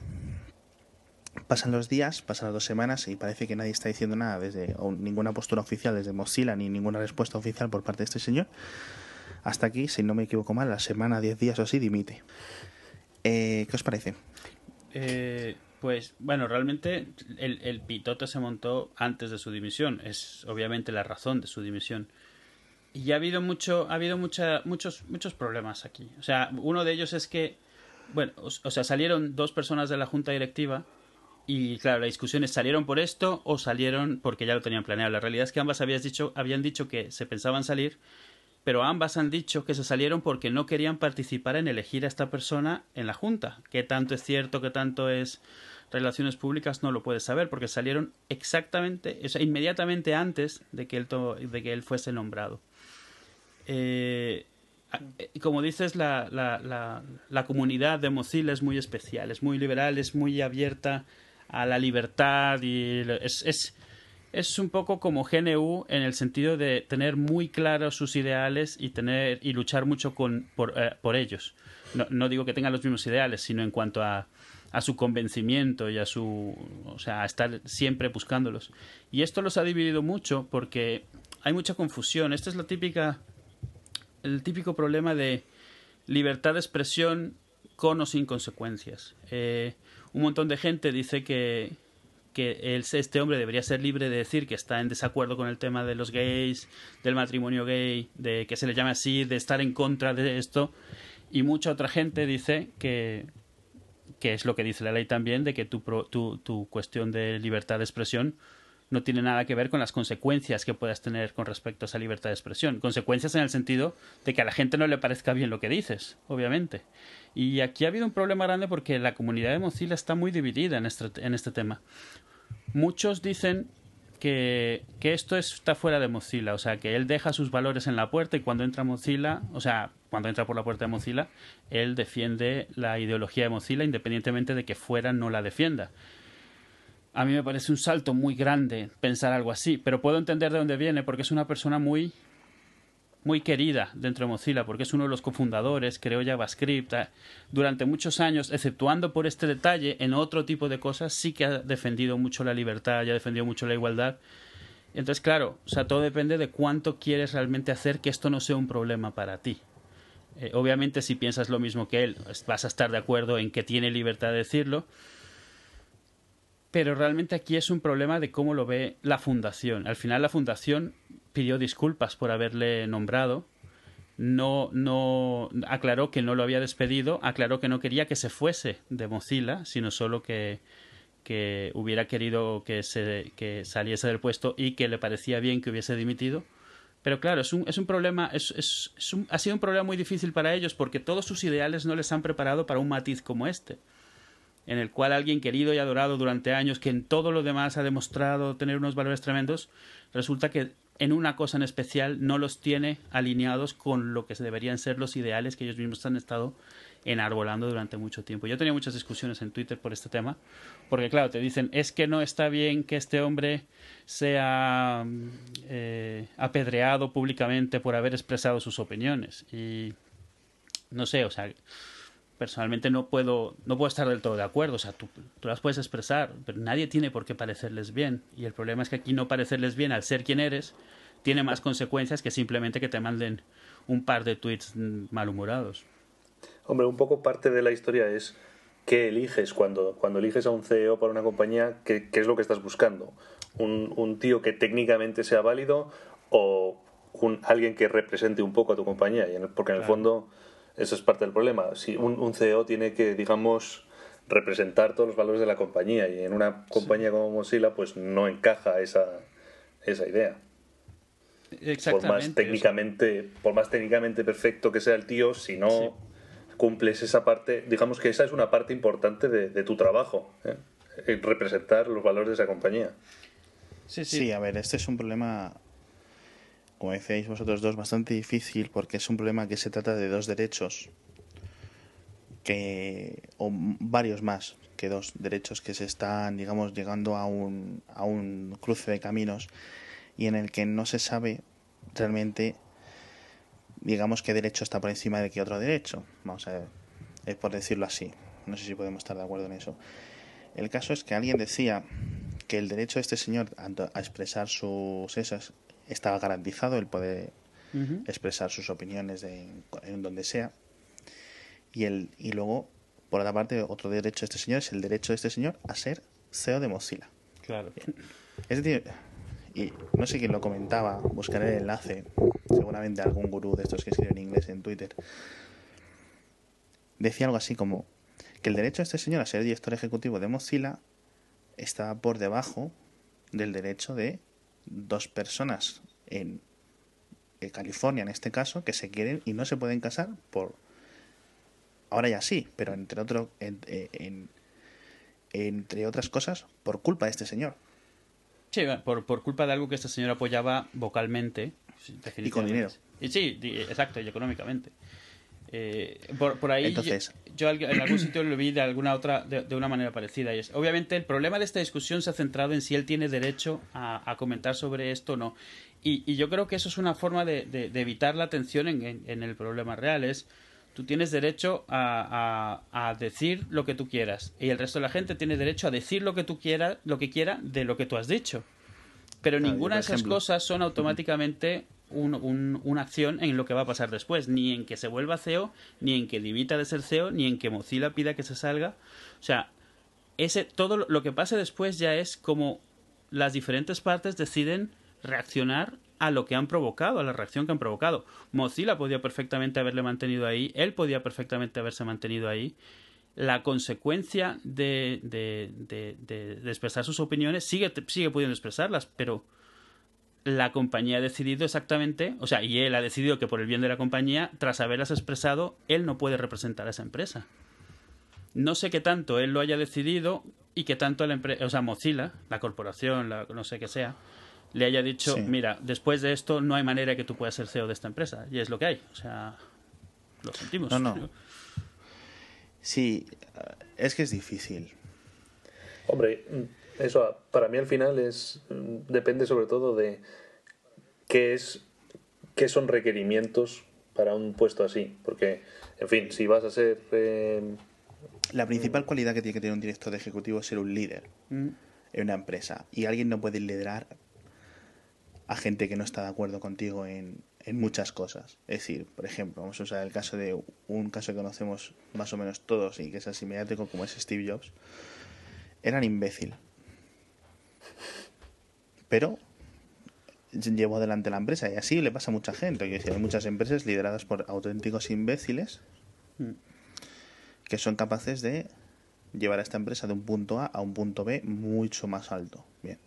Pasan los días, pasan las dos semanas y parece que nadie está diciendo nada desde ninguna postura oficial desde Mozilla ni ninguna respuesta oficial por parte de este señor. Hasta aquí, si no me equivoco mal, la semana, diez días o así, dimite. Eh, ¿Qué os parece? Eh, pues bueno, realmente el, el pitote se montó antes de su dimisión. Es obviamente la razón de su dimisión. Y ha habido mucho, ha habido mucha, muchos, muchos problemas aquí. O sea, uno de ellos es que, bueno, o, sea, salieron dos personas de la junta directiva y claro, la discusión es salieron por esto o salieron porque ya lo tenían planeado. La realidad es que ambas habías dicho, habían dicho que se pensaban salir pero ambas han dicho que se salieron porque no querían participar en elegir a esta persona en la Junta. ¿Qué tanto es cierto, qué tanto es relaciones públicas? No lo puedes saber porque salieron exactamente, o sea, inmediatamente antes de que él, de que él fuese nombrado. Eh, como dices, la, la, la, la, comunidad de Mozilla es muy especial, es muy liberal, es muy abierta a la libertad y es, es es un poco como GNU en el sentido de tener muy claros sus ideales y tener y luchar mucho con, por, eh, por ellos. No, no, digo que tengan los mismos ideales, sino en cuanto a, a su convencimiento y a su, o sea, a estar siempre buscándolos. Y esto los ha dividido mucho porque hay mucha confusión. Esta es la típica, el típico problema de libertad de expresión con o sin consecuencias. Eh, un montón de gente dice que, que este hombre debería ser libre de decir que está en desacuerdo con el tema de los gays, del matrimonio gay, de que se le llame así, de estar en contra de esto. Y mucha otra gente dice que, que es lo que dice la ley también, de que tu, tu, tu cuestión de libertad de expresión no tiene nada que ver con las consecuencias que puedas tener con respecto a esa libertad de expresión. Consecuencias en el sentido de que a la gente no le parezca bien lo que dices, obviamente. Y aquí ha habido un problema grande porque la comunidad de Mozilla está muy dividida en este, en este tema. Muchos dicen que, que, esto está fuera de Mozilla, o sea, que él deja sus valores en la puerta y cuando entra Mozilla, o sea, cuando entra por la puerta de Mozilla, él defiende la ideología de Mozilla independientemente de que fuera no la defienda. A mí me parece un salto muy grande pensar algo así, pero puedo entender de dónde viene porque es una persona muy muy querida dentro de Mozilla porque es uno de los cofundadores, creó JavaScript. Ah, durante muchos años, exceptuando por este detalle, en otro tipo de cosas sí que ha defendido mucho la libertad, ya ha defendido mucho la igualdad. Entonces, claro, o sea, todo depende de cuánto quieres realmente hacer que esto no sea un problema para ti. Eh, obviamente, si piensas lo mismo que él, vas a estar de acuerdo en que tiene libertad de decirlo. Pero realmente aquí es un problema de cómo lo ve la fundación. Al final, la fundación pidió disculpas por haberle nombrado. No, no aclaró que no lo había despedido, aclaró que no quería que se fuese de Mozilla, sino solo que, que hubiera querido que, se, que saliese del puesto y que le parecía bien que hubiese dimitido. Pero claro, es un, es un problema, es, es, ha sido un problema muy difícil para ellos porque todos sus ideales no les han preparado para un matiz como este, en el cual alguien querido y adorado durante años, que en todo lo demás ha demostrado tener unos valores tremendos, resulta que en una cosa en especial no los tiene alineados con lo que deberían ser los ideales que ellos mismos han estado enarbolando durante mucho tiempo. Yo tenido muchas discusiones en Twitter por este tema, porque claro, te dicen, es que no está bien que este hombre sea eh, apedreado públicamente por haber expresado sus opiniones. Y no sé, o sea, personalmente no puedo, no puedo estar del todo de acuerdo. O sea, tú, tú, las puedes expresar, pero nadie tiene por qué parecerles bien. Y el problema es que aquí no parecerles bien al ser quien eres tiene más consecuencias que simplemente que te manden un par de tweets malhumorados. Hombre, un poco parte de la historia es qué eliges cuando, cuando eliges a un CEO para una compañía, qué, qué es lo que estás buscando. Un, un, tío que técnicamente sea válido o un, alguien que represente un poco a tu compañía. Porque en el fondo eso es parte del problema. Si un, CEO tiene que, digamos, representar todos los valores de la compañía y en una compañía como Mozilla pues no encaja esa, esa idea. Por más técnicamente, por más técnicamente perfecto que sea el tío, si no cumples esa parte, digamos que esa es una parte importante de, tu trabajo, ¿eh? representar los valores de esa compañía. Sí, sí. sí, a ver, este es un problema como decíais vosotros dos, bastante difícil porque es un problema que se trata de dos derechos que o varios más que dos derechos que se están digamos llegando a un, a un cruce de caminos y en el que no se sabe realmente digamos qué derecho está por encima de qué otro derecho. Vamos a ver es por decirlo así. No sé si podemos estar de acuerdo en eso. El caso es que alguien decía que el derecho de este señor a, expresar sus esas estaba garantizado el poder expresar sus opiniones en donde sea. Y, el, y luego, por otra parte, otro derecho de este señor es el derecho de este señor a ser CEO de Mozilla. Claro. Es decir, y no sé quién lo comentaba, buscaré el enlace, seguramente algún gurú de estos que escriben en inglés en Twitter. Decía algo así como que el derecho de este señor a ser director ejecutivo de Mozilla está por debajo del derecho de dos personas en, California, en este caso, que se quieren y no se pueden casar por... Ahora ya sí, pero entre, otro, en, entre otras cosas, por culpa de este señor. Sí, por, por culpa de algo que este señor apoyaba vocalmente. Y con dinero. Y sí, exacto, y económicamente. Eh, por, por, ahí Entonces, yo, en algún sitio lo vi de alguna otra de, una manera parecida y es obviamente el problema de esta discusión se ha centrado en si él tiene derecho a, comentar sobre esto o no y, y, yo creo que eso es una forma de, de, evitar la atención en, en, el problema real es tú tienes derecho a, a, decir lo que tú quieras y el resto de la gente tiene derecho a decir lo que tú quieras lo que quiera de lo que tú has dicho pero ninguna de esas cosas son automáticamente un, una acción en lo que va a pasar después, ni en que se vuelva CEO, ni en que dimita de ser CEO, ni en que Mozilla pida que se salga. O sea, ese, todo lo que pase después ya es como las diferentes partes deciden reaccionar a lo que han provocado, a la reacción que han provocado. Mozilla podía perfectamente haberle mantenido ahí, él podía perfectamente haberse mantenido ahí. La consecuencia de, de, de, de expresar sus opiniones sigue, sigue pudiendo expresarlas, pero la compañía ha decidido exactamente, o sea, y él ha decidido que por el bien de la compañía, tras haberlas expresado, él no puede representar a esa empresa. No sé qué tanto él lo haya decidido y que tanto la empresa, o sea, Mozilla, la corporación, la, no sé qué sea, le haya dicho, Sí. mira, después de esto no hay manera que tú puedas ser CEO de esta empresa. Y es lo que hay. O sea, lo sentimos. No, no. Sí, es que es difícil. Hombre, eso para mí al final es mm, depende sobre todo de qué es qué son requerimientos para un puesto así, porque en fin, si vas a ser eh, La principal cualidad que tiene que tener un director de ejecutivo es ser un líder Mm, en una empresa. Y alguien no puede liderar a gente que no está de acuerdo contigo en, en muchas cosas. Es decir, por ejemplo, vamos a usar el caso de un caso que conocemos más o menos todos y que es así mediático como es Steve Jobs. Era un imbécil. Pero llevó adelante la empresa y así le pasa a mucha gente. Hay muchas empresas lideradas por auténticos imbéciles mm. que son capaces de llevar a esta empresa de un punto A a un punto B mucho más alto. Bien.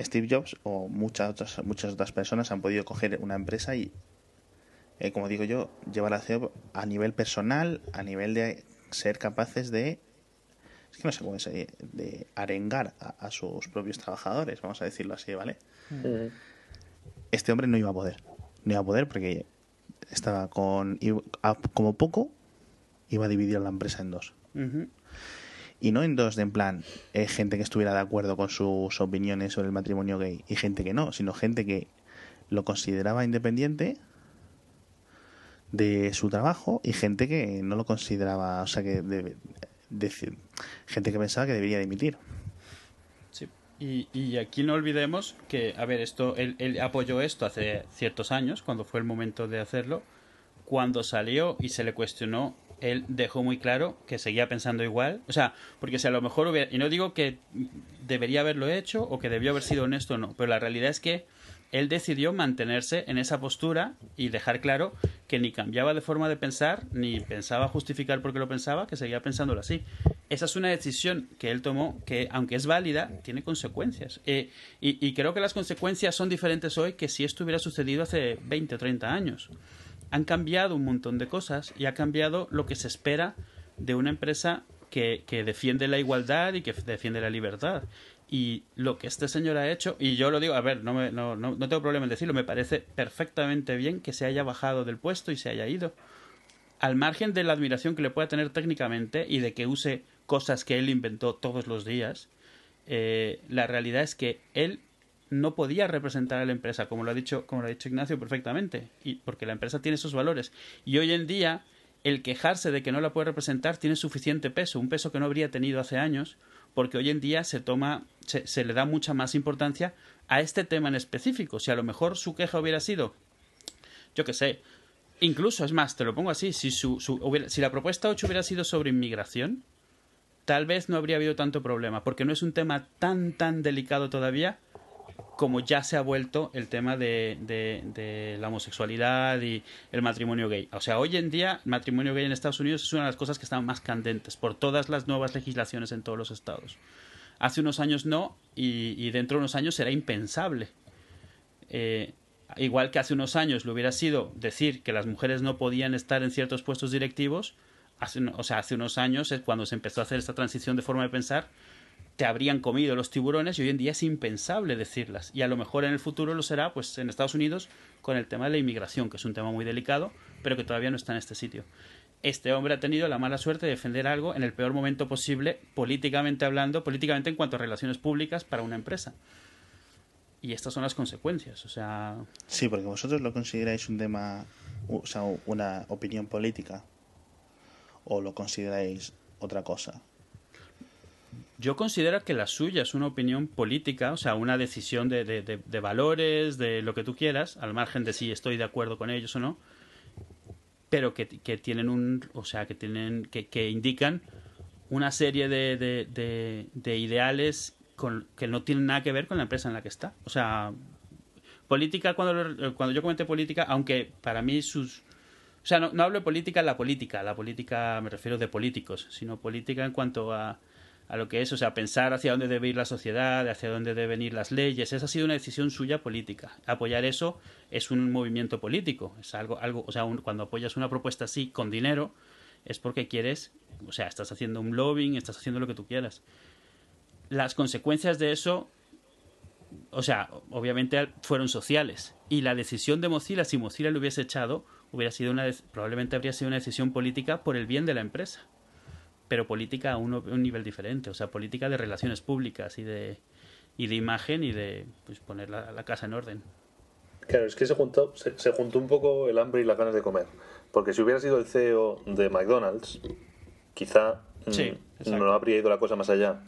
Steve Jobs o muchas otras, muchas otras personas han podido coger una empresa y, eh, como digo yo, llevar a CEO a nivel personal, a nivel de ser capaces de, es que no sé cómo es, de arengar a, a sus propios trabajadores, vamos a decirlo así, ¿vale? mm, Este hombre no iba a poder, no iba a poder porque estaba con, a- como poco, iba a dividir la empresa en dos. Y no en dos de en plan eh, gente que estuviera de acuerdo con sus opiniones sobre el matrimonio gay y gente que no, sino gente que lo consideraba independiente de su trabajo y gente que no lo consideraba, o sea, que deci- gente que pensaba que debería dimitir. Y, y aquí no olvidemos que, a ver, esto él, él apoyó esto hace ciertos años, cuando fue el momento de hacerlo. Cuando salió y se le cuestionó, él dejó muy claro que seguía pensando igual. O sea, porque si a lo mejor hubiera. Y no digo que debería haberlo hecho o que debió haber sido honesto o no, pero la realidad es que él decidió mantenerse en esa postura y dejar claro que ni cambiaba de forma de pensar, ni pensaba justificar por qué lo pensaba, que seguía pensándolo así. Esa es una decisión que él tomó que, aunque es válida, tiene consecuencias. Eh, y, y creo que las consecuencias son diferentes hoy que si esto hubiera sucedido hace 20 o 30 años. Han cambiado un montón de cosas y ha cambiado lo que se espera de una empresa que, que defiende la igualdad y que defiende la libertad. Y lo que este señor ha hecho, y yo lo digo, a ver, no, me, no, no, no tengo problema en decirlo, me parece perfectamente bien que se haya bajado del puesto y se haya ido. Al margen de la admiración que le pueda tener técnicamente y de que use cosas que él inventó todos los días, eh, la realidad es que él no podía representar a la empresa, como lo ha dicho, como lo ha dicho Ignacio perfectamente, y porque la empresa tiene esos valores. Y hoy en día, el quejarse de que no la puede representar tiene suficiente peso, un peso que no habría tenido hace años, porque hoy en día se toma, se le da mucha más importancia a este tema en específico. Si a lo mejor su queja hubiera sido, yo qué sé, incluso es más, te lo pongo así, si, su, su- si la propuesta 8 hubiera sido sobre inmigración, tal vez no habría habido tanto problema, porque no es un tema tan, tan delicado todavía como ya se ha vuelto el tema de, de- de la homosexualidad y el matrimonio gay. O sea, hoy en día el matrimonio gay en Estados Unidos es una de las cosas que están más candentes por todas las nuevas legislaciones en todos los estados. Hace unos años no y, y dentro de unos años será impensable. Eh, igual que hace unos años lo hubiera sido decir que las mujeres no podían estar en ciertos puestos directivos, hace, o sea, hace unos años es cuando se empezó a hacer esta transición de forma de pensar, te habrían comido los tiburones y hoy en día es impensable decirlas. Y a lo mejor en el futuro lo será, pues en Estados Unidos, con el tema de la inmigración, que es un tema muy delicado, pero que todavía no está en este sitio. Este hombre ha tenido la mala suerte de defender algo en el peor momento posible, políticamente hablando, políticamente en cuanto a relaciones públicas para una empresa. Y estas son las consecuencias. O sea, Sí, porque vosotros lo consideráis un tema, o sea, una opinión política, o lo consideráis otra cosa. Yo considero que la suya es una opinión política, o sea, una decisión de, de- de- de valores, de lo que tú quieras, al margen de si estoy de acuerdo con ellos o no, pero que, que tienen un, o sea, que tienen, que, que indican una serie de, de- de- de ideales con, que no tienen nada que ver con la empresa en la que está. O sea, política, cuando, lo- cuando yo comenté política, aunque para mí sus... O sea, no, no hablo de política, la política, la política me refiero de políticos, sino política en cuanto a, a lo que es, o sea, pensar hacia dónde debe ir la sociedad, hacia dónde deben ir las leyes. Esa ha sido una decisión suya política. Apoyar eso es un movimiento político. Es algo, algo o sea, un- cuando apoyas una propuesta así con dinero, es porque quieres, o sea, estás haciendo un lobbying, estás haciendo lo que tú quieras. Las consecuencias de eso, o sea, obviamente fueron sociales. Y la decisión de Mozilla, si Mozilla lo hubiese echado, hubiera sido una, probablemente habría sido una decisión política por el bien de la empresa. Pero política a un, nivel diferente, o sea, política de relaciones públicas y de, y de imagen y de pues, poner la, casa en orden. Claro, es que se juntó, se, juntó un poco el hambre y las ganas de comer. Porque si hubiera sido el CEO de McDonald's, quizá mm, no habría ido la cosa más allá.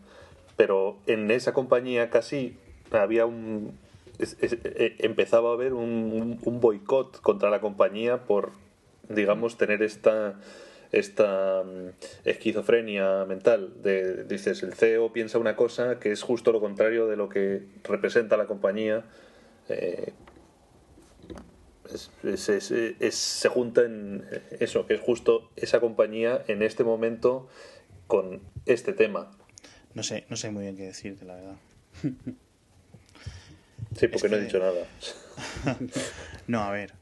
Pero en esa compañía casi había un, e, empezaba a haber un, boicot contra la compañía por, digamos, tener esta esta mm, esquizofrenia mental. De dices el CEO piensa una cosa que es justo lo contrario de lo que representa la compañía eh, se junta en eso que es justo esa compañía en este momento con este tema no sé no sé muy bien qué decirte la verdad Sí, porque no he dicho nada. no, a ver.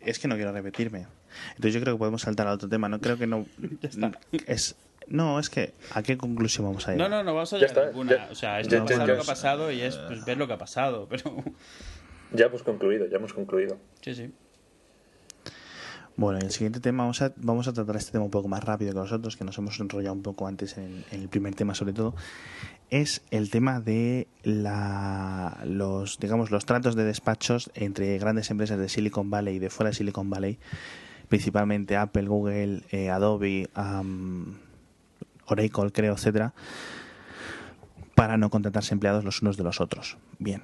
Es que no quiero repetirme. Entonces yo creo que podemos saltar a otro tema. No creo que no. Es, no, es que ¿a qué conclusión vamos a ir? No, no, no vamos a llegar a ninguna. o sea, esto es lo que ha pasado y es pues, ver lo que ha pasado, pero... Ya hemos concluido, ya hemos concluido. Sí, sí. Bueno, en el siguiente tema vamos a, vamos a tratar este tema un poco más rápido que nosotros, que nos hemos enrollado un poco antes en, el primer tema sobre todo, es el tema de la, los, digamos, los tratos de despachos entre grandes empresas de Silicon Valley y de fuera de Silicon Valley, principalmente Apple, Google, eh, Adobe, Oracle, creo, etcétera, para no contratarse empleados los unos de los otros. Bien,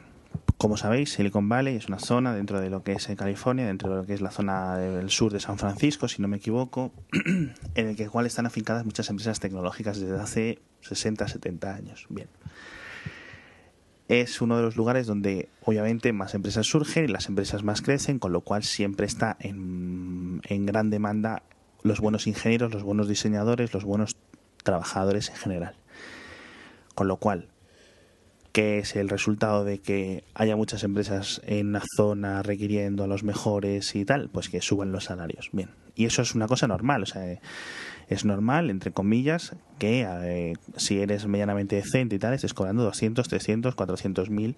como sabéis, Silicon Valley es una zona dentro de lo que es California, dentro de lo que es la zona del sur de San Francisco, si no me equivoco, en el que cual están afincadas muchas empresas tecnológicas desde hace 60, 70 años. Bien. Es uno de los lugares donde obviamente más empresas surgen y las empresas más crecen, con lo cual siempre está en, en gran demanda los buenos ingenieros, los buenos diseñadores, los buenos trabajadores en general. Con lo cual, que es el resultado de que haya muchas empresas en una zona requiriendo a los mejores y tal, pues que suban los salarios. Bien, y eso es una cosa normal, o sea, es normal, entre comillas, que eh, si eres medianamente decente y tal, estés cobrando 200, 300, 400 mil,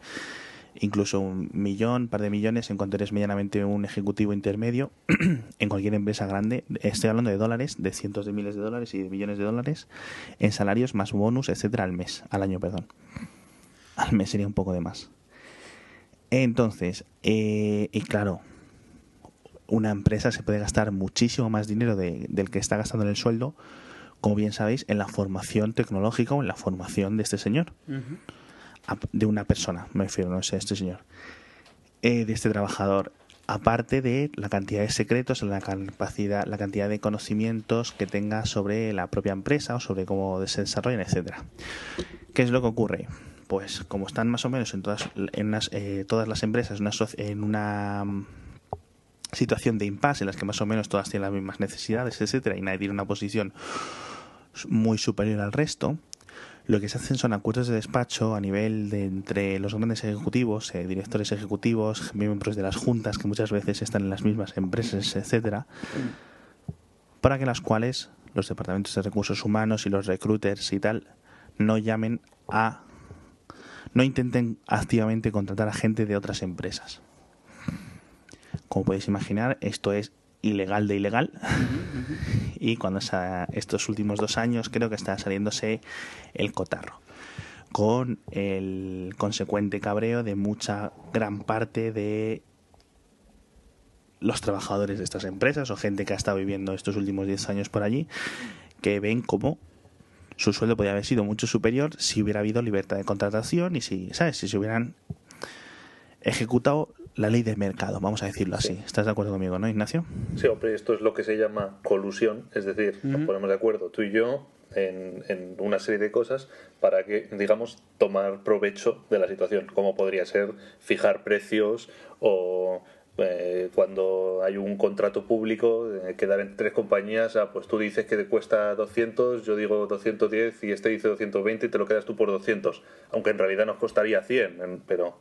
incluso un millón, par de millones en cuanto eres medianamente un ejecutivo intermedio en cualquier empresa grande. Estoy hablando de dólares, de cientos de miles de dólares y de millones de dólares en salarios más bonus, etcétera, al mes, al año, perdón al mes sería un poco de más. Entonces, eh, y claro, una empresa se puede gastar muchísimo más dinero del que está gastando en el sueldo, como bien sabéis, en la formación tecnológica o en la formación de este señor. De una persona, me refiero, no sé, este señor. Eh, de este trabajador. Aparte de la cantidad de secretos, la capacidad, la cantidad de conocimientos que tenga sobre la propia empresa o sobre cómo se desarrollan, etcétera. ¿Qué es lo que ocurre? Pues como están más o menos en todas, en eh, todas las empresas en una situación de impasse en las que más o menos todas tienen las mismas necesidades, etcétera, y nadie tiene una posición muy superior al resto, lo que se hacen son acuerdos de despacho a nivel de entre los grandes ejecutivos, eh, directores ejecutivos, miembros de las juntas que muchas veces están en las mismas empresas, etcétera, para que las cuales los departamentos de recursos humanos y los recruiters y tal no llamen a no intenten activamente contratar a gente de otras empresas. Como podéis imaginar, esto es ilegal de ilegal. y cuando estos últimos dos años creo que está saliéndose el cotarro. Con el consecuente cabreo de mucha gran parte de los trabajadores de estas empresas o gente que ha estado viviendo estos últimos 10 años por allí, que ven como su sueldo podría haber sido mucho superior si hubiera habido libertad de contratación y si, ¿sabes? Si se hubieran ejecutado la ley del mercado, vamos a decirlo así. ¿Estás de acuerdo conmigo, no, Ignacio? Sí, hombre, esto es lo que se llama colusión, es decir, nos ponemos de acuerdo tú y yo en, en, una serie de cosas para que, digamos, tomar provecho de la situación, como podría ser fijar precios o eh, cuando hay un contrato público, eh, quedar entre tres compañías, pues tú dices que te cuesta 200, yo digo 210 y este dice 220 y te lo quedas tú por 200, aunque en realidad nos costaría 100, pero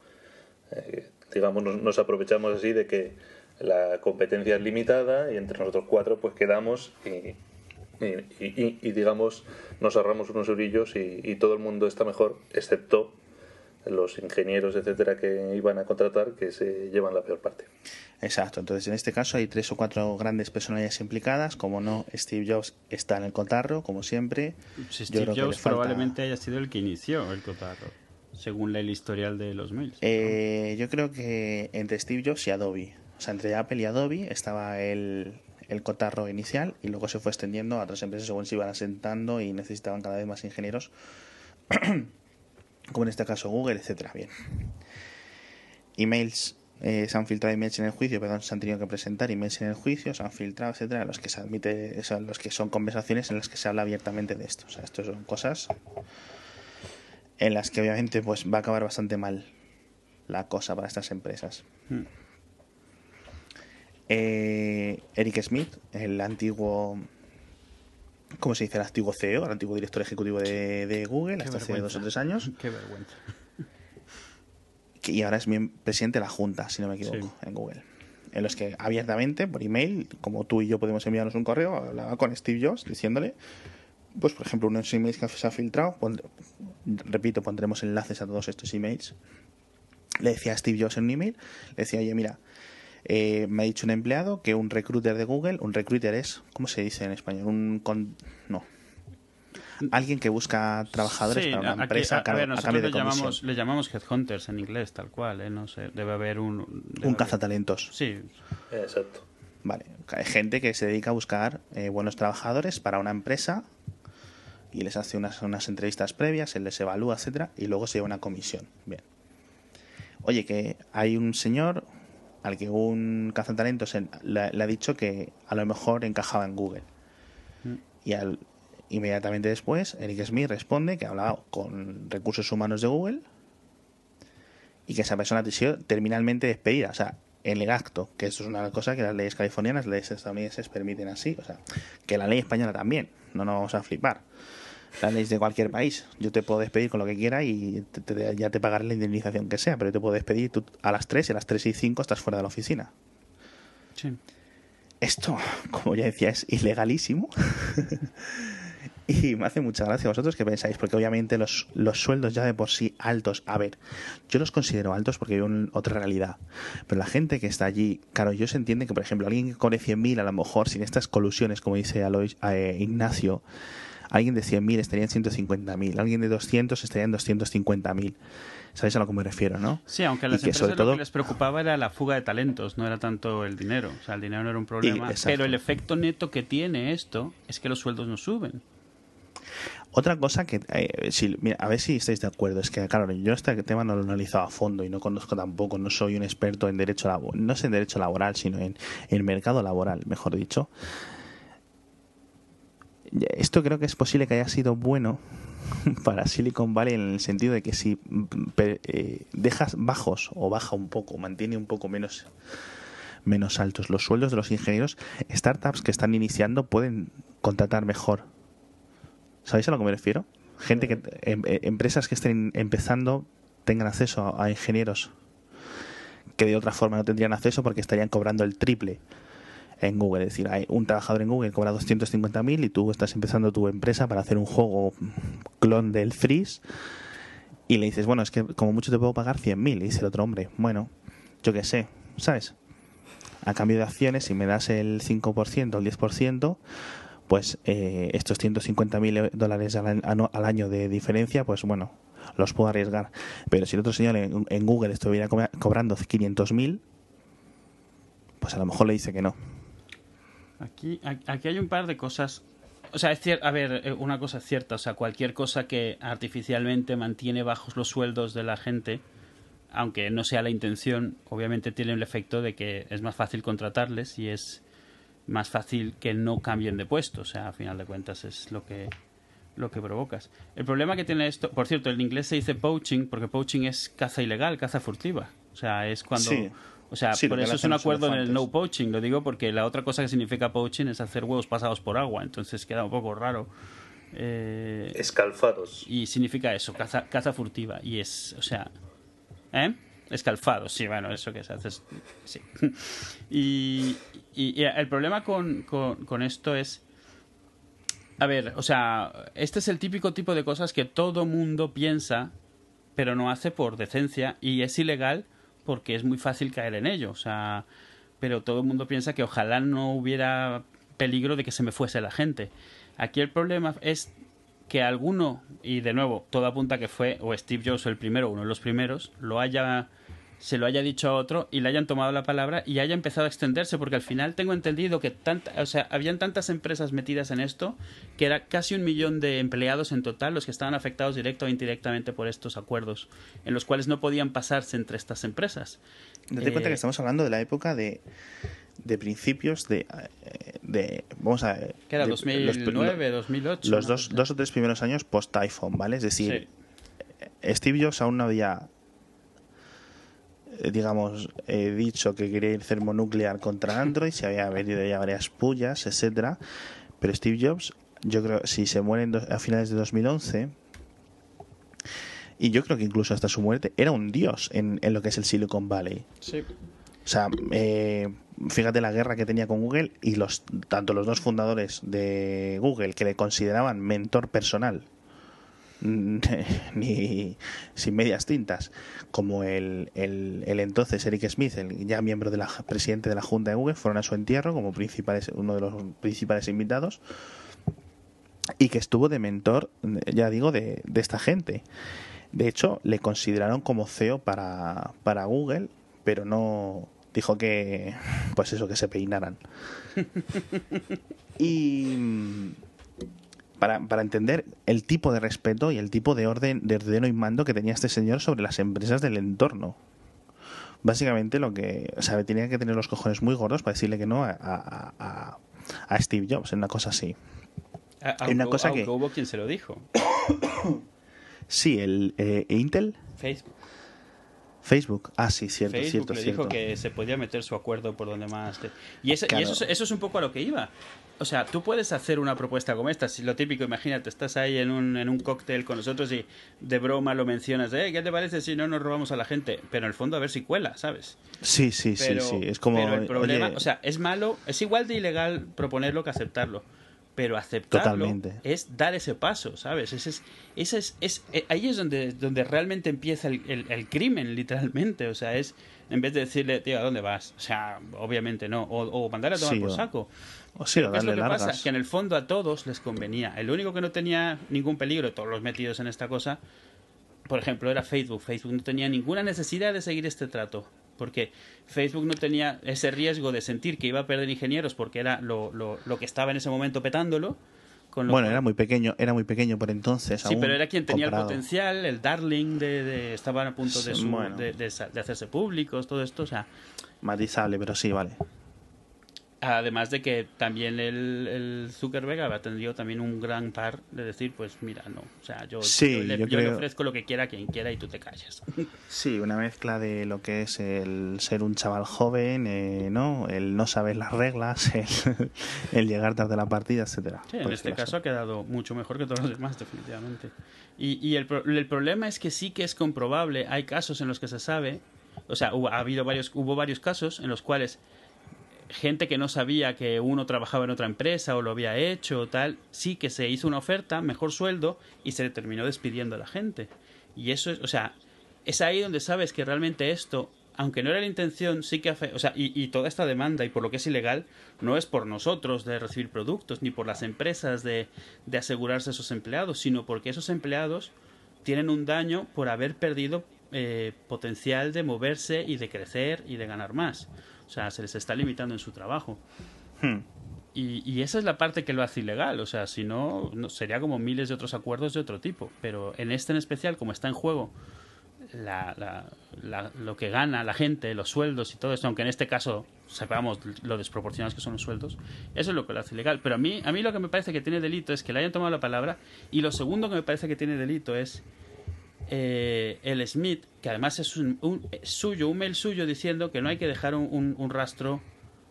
eh, digamos nos, aprovechamos así de que la competencia es limitada y entre nosotros cuatro pues quedamos y, y, digamos, nos ahorramos unos eurillos y, todo el mundo está mejor, excepto los ingenieros, etcétera, que iban a contratar, que se llevan la peor parte. Exacto, entonces en este caso hay tres o cuatro grandes personalidades implicadas, como no, Steve Jobs está en el cotarro, como siempre. Steve Jobs probablemente haya sido el que inició el cotarro, según el historial de los mails. Eh, yo creo que entre Steve Jobs y Adobe, o sea, entre Apple y Adobe estaba el, el cotarro inicial y luego se fue extendiendo a otras empresas según se iban asentando y necesitaban cada vez más ingenieros, como en este caso Google, etcétera. Bien. Emails. Eh, se han filtrado emails en el juicio, perdón, se han tenido que presentar emails en el juicio, se han filtrado, etcétera, los que se admite, son los que son conversaciones en las que se habla abiertamente de esto. O sea, esto son cosas en las que obviamente pues va a acabar bastante mal la cosa para estas empresas. Hmm. Eh, Eric Smith, el antiguo, ¿cómo se dice? El antiguo CEO, el antiguo director ejecutivo de, Google, hasta hace dos o tres años. Qué vergüenza. y ahora es presidente de la Junta, si no me equivoco, en Google. En los que abiertamente, por email, como tú y yo podemos enviarnos un correo, hablaba con Steve Jobs diciéndole, pues por ejemplo, unos emails que se ha filtrado, repito, pondremos enlaces a todos estos emails. Le decía a Steve Jobs en un email, le decía, oye, mira, eh, me ha dicho un empleado que un recruiter de Google, un recruiter es, ¿cómo se dice en español? Un con, no. Alguien que busca trabajadores para una empresa a, ver, nosotros le llamamos, le llamamos headhunters en inglés, tal cual, ¿eh? No sé, debe haber un... un cazatalentos. Sí. Exacto. Vale, hay gente que se dedica a buscar eh, buenos trabajadores para una empresa y les hace unas, unas entrevistas previas, él les evalúa, etcétera, y luego se lleva una comisión. Bien. Oye, que hay un señor, al que un cazatalentos le, le ha dicho que a lo mejor encajaba en Google. Mm. Y al, inmediatamente después, Eric Smith responde que ha hablado con recursos humanos de Google y que esa persona ha sido terminalmente despedida. O sea, en el acto, que eso es una cosa que las leyes californianas, las leyes estadounidenses permiten así. O sea, que la ley española también. No nos vamos a flipar. Las leyes de cualquier país. Yo te puedo despedir con lo que quiera y ya te pagaré la indemnización que sea, pero yo te puedo despedir tú a las 3 y a las 3 y 5 estás fuera de la oficina. Sí. Esto, como ya decía, es ilegalísimo. y me hace mucha gracia vosotros que pensáis, porque obviamente los, los sueldos ya de por sí altos, a ver, yo los considero altos porque hay otra realidad, pero la gente que está allí, claro, ellos entienden que, por ejemplo, alguien que cobre 100.000 a lo mejor sin estas colusiones, como dice Alois, eh, Ignacio, Alguien de 100.000 estaría en 150.000, alguien de 200 estaría en 250.000. ¿Sabéis a lo que me refiero, no? Sí, aunque a las empresas lo que les preocupaba era la fuga de talentos, no era tanto el dinero. O sea, el dinero no era un problema. pero el efecto neto que tiene esto es que los sueldos no suben. Otra cosa que, eh, si, a ver si estáis de acuerdo, es que, claro, yo este tema no lo he analizado a fondo y no conozco tampoco, no soy un experto en derecho laboral, no sé en derecho laboral, sino en, en mercado laboral, mejor dicho esto creo que es posible que haya sido bueno para Silicon Valley en el sentido de que si eh, dejas bajos o baja un poco, mantiene un poco menos menos altos los sueldos de los ingenieros, startups que están iniciando pueden contratar mejor. ¿Sabéis a lo que me refiero? Gente que em, eh, empresas que estén empezando tengan acceso a ingenieros que de otra forma no tendrían acceso porque estarían cobrando el triple en Google. Es decir, hay un trabajador en Google que cobra 250.000 y tú estás empezando tu empresa para hacer un juego clon del Freeze y le dices, bueno, es que como mucho te puedo pagar 100.000. Y dice el otro hombre, bueno, yo qué sé, ¿sabes? A cambio de acciones, si me das el 5% o el 10%, pues eh, estos 150.000 dólares al, año de diferencia, pues bueno, los puedo arriesgar. Pero si el otro señor en, en Google estuviera cobrando 500.000, pues a lo mejor le dice que no. Aquí, aquí hay un par de cosas. O sea, es a ver, eh, una cosa es cierta. O sea, cualquier cosa que artificialmente mantiene bajos los sueldos de la gente, aunque no sea la intención, obviamente tiene el efecto de que es más fácil contratarles y es más fácil que no cambien de puesto. O sea, a final de cuentas es lo que lo que provocas. El problema que tiene esto, por cierto, en inglés se dice poaching porque poaching es caza ilegal, caza furtiva. O sea, es cuando o sea, por eso es un acuerdo en el no poaching, lo digo porque la otra cosa que significa poaching es hacer huevos pasados por agua, entonces queda un poco raro. Eh, Escalfados. Y significa eso, caza, caza furtiva. Y es, o sea, ¿eh? Escalfados, sí, bueno, eso que se hace. Sí. Y, y, el problema con, con, esto es A ver, o sea, este es el típico tipo de cosas que todo mundo piensa, pero no hace por decencia y es ilegal porque es muy fácil caer en ello. O sea, pero todo el mundo piensa que ojalá no hubiera peligro de que se me fuese la gente. Aquí el problema es que alguno, y de nuevo, todo apunta que fue o Steve Jobs el primero, uno de los primeros, lo haya se lo haya dicho a otro y le hayan tomado la palabra y haya empezado a extenderse, porque al final tengo entendido que tanta, o sea, habían tantas empresas metidas en esto que era casi un millón de empleados en total los que estaban afectados directo o indirectamente por estos acuerdos, en los cuales no podían pasarse entre estas empresas. Date cuenta que eh, estamos hablando de la época de, de principios de, de vamos a que era 2009 2008 los dos, dos o tres primeros años post iPhone vale es decir Steve Jobs aún no había eh, digamos, he dicho que quería ir termonuclear contra Android, se había venido ya varias pullas, etcétera, pero Steve Jobs, yo creo, si se muere a finales de 2011, y yo creo que incluso hasta su muerte, era un dios en, en lo que es el Silicon Valley. Sí. O sea, eh, fíjate la guerra que tenía con Google y los tanto los dos fundadores de Google que le consideraban mentor personal ni sin medias tintas, como el, el, entonces Eric Smith, el ya miembro de la presidente de la Junta de Google, fueron a su entierro como principales, uno de los principales invitados y que estuvo de mentor, ya digo, de, de esta gente. De hecho, le consideraron como CEO para, para Google, pero no dijo que, pues eso, que se peinaran. y para, para, entender el tipo de respeto y el tipo de orden, de ordeno y mando que tenía este señor sobre las empresas del entorno. Básicamente lo que, o sea, tenía que tener los cojones muy gordos para decirle que no a, a, a, Steve Jobs, en una cosa así. en una cosa que hubo quien se lo dijo. sí, el eh, Intel. Facebook. Facebook, ah, sí, cierto, Facebook cierto, le cierto. dijo que se podía meter su acuerdo por donde más. Y, eso, y eso, eso, es un poco a lo que iba. O sea, tú puedes hacer una propuesta como esta. Si lo típico, imagínate, estás ahí en un, en un cóctel con nosotros y de broma lo mencionas de, ¿qué te parece si no nos robamos a la gente? Pero en el fondo a ver si cuela, ¿sabes? Sí, sí, sí, sí. Es como. Pero el problema, o sea, es malo, es igual de ilegal proponerlo que aceptarlo pero aceptarlo es dar ese paso, ¿sabes? Ese es, ese es, es, eh, ahí es donde, donde realmente empieza el, el, crimen, literalmente. O sea, es en vez de decirle, tío, ¿a dónde vas? O sea, obviamente no. O, o mandarle a tomar por saco. O sí, ¿Qué es lo que pasa? Que en el fondo a todos les convenía. El único que no tenía ningún peligro, todos los metidos en esta cosa, por ejemplo, era Facebook. Facebook no tenía ninguna necesidad de seguir este trato porque Facebook no tenía ese riesgo de sentir que iba a perder ingenieros porque era lo, lo, lo que estaba en ese momento petándolo. bueno, era muy pequeño, era muy pequeño por entonces. Sí, pero era quien tenía el potencial, el darling de, de estaban a punto de, de, de, hacerse públicos, todo esto, o sea. Matizable, pero sí, vale. Además de que también el, el Zuckerberg ha tenido también un gran par de decir, pues mira, no, o sea, yo, le, ofrezco lo que quiera a quien quiera y tú te calles. Sí, una mezcla de lo que es el ser un chaval joven, eh, ¿no? El no saber las reglas, el, llegar tarde a la partida, etcétera. Sí, en este caso ha quedado mucho mejor que todos los demás, definitivamente. Y, y el, el problema es que sí que es comprobable, hay casos en los que se sabe, o sea, hubo, ha habido varios, hubo varios casos en los cuales gente que no sabía que uno trabajaba en otra empresa o lo había hecho o tal, sí que se hizo una oferta, mejor sueldo y se le terminó despidiendo a la gente. Y eso es, o sea, es ahí donde sabes que realmente esto, aunque no era la intención, sí que o sea, y, y, toda esta demanda y por lo que es ilegal, no es por nosotros de recibir productos, ni por las empresas de, de asegurarse a esos empleados, sino porque esos empleados tienen un daño por haber perdido eh, potencial de moverse y de crecer y de ganar más. O sea, se les está limitando en su trabajo. Hmm. Y, y, esa es la parte que lo hace ilegal. O sea, si no, no, sería como miles de otros acuerdos de otro tipo. Pero en este en especial, como está en juego la, la, lo que gana la gente, los sueldos y todo esto, aunque en este caso sepamos lo desproporcionados que son los sueldos, eso es lo que lo hace ilegal. Pero a mí, a mí lo que me parece que tiene delito es que le hayan tomado la palabra. Y lo segundo que me parece que tiene delito es eh, el Smith, que además es un, un, suyo, un mail suyo diciendo que no hay que dejar un, un, rastro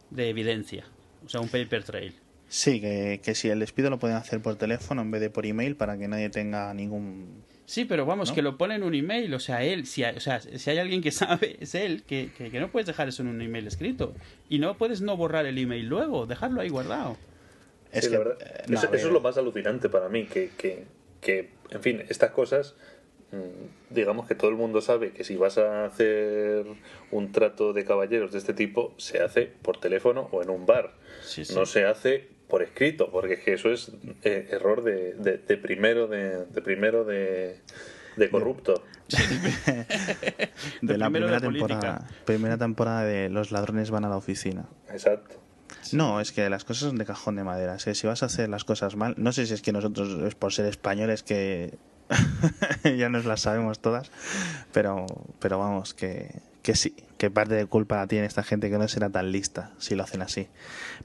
de evidencia, o sea, un paper trail. Sí, que, que, si el despido lo pueden hacer por teléfono en vez de por email para que nadie tenga ningún... Sí, pero vamos, ¿no? que lo pone en un email, o sea, él, si hay, o sea, si hay alguien que sabe, es él, que, que, que no puedes dejar eso en un email escrito. Y no puedes no borrar el email luego, dejarlo ahí guardado. Es Sí, que, la verdad, eh, no, eso, es lo más alucinante para mí, que, que, que, en fin, estas cosas, digamos que todo el mundo sabe que si vas a hacer un trato de caballeros de este tipo, se hace por teléfono o en un bar. Sí, sí. No se hace por escrito, porque es que eso es eh, error de, de- de primero de, de primero de, de corrupto. de la primera de política. temporada, primera temporada de Los ladrones van a la oficina. Exacto. No, es que las cosas son de cajón de madera. Es que si vas a hacer las cosas mal, no sé si es que nosotros es por ser españoles que ya nos las sabemos todas, pero, pero vamos, que, que sí, que parte de culpa la tiene esta gente que no será tan lista si lo hacen así.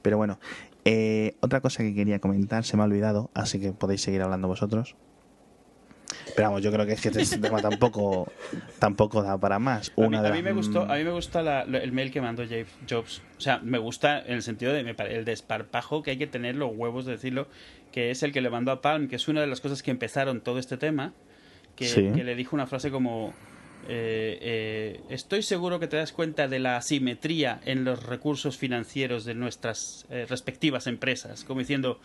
Pero bueno, eh, otra cosa que quería comentar, se me ha olvidado, así que podéis seguir hablando vosotros. Pero vamos, yo creo que es que este tema tampoco, tampoco da para más. A mí, Una a mí me gustó, a mí me gusta la- el mail que mandó Jobs. O sea, me gusta en el sentido de el desparpajo que hay que tener los huevos de decirlo, que es el que le mandó a Palm, que es una de las cosas que empezaron todo este tema, que, Sí. que le dijo una frase como eh, eh, estoy seguro que te das cuenta de la asimetría en los recursos financieros de nuestras eh, respectivas empresas, como diciendo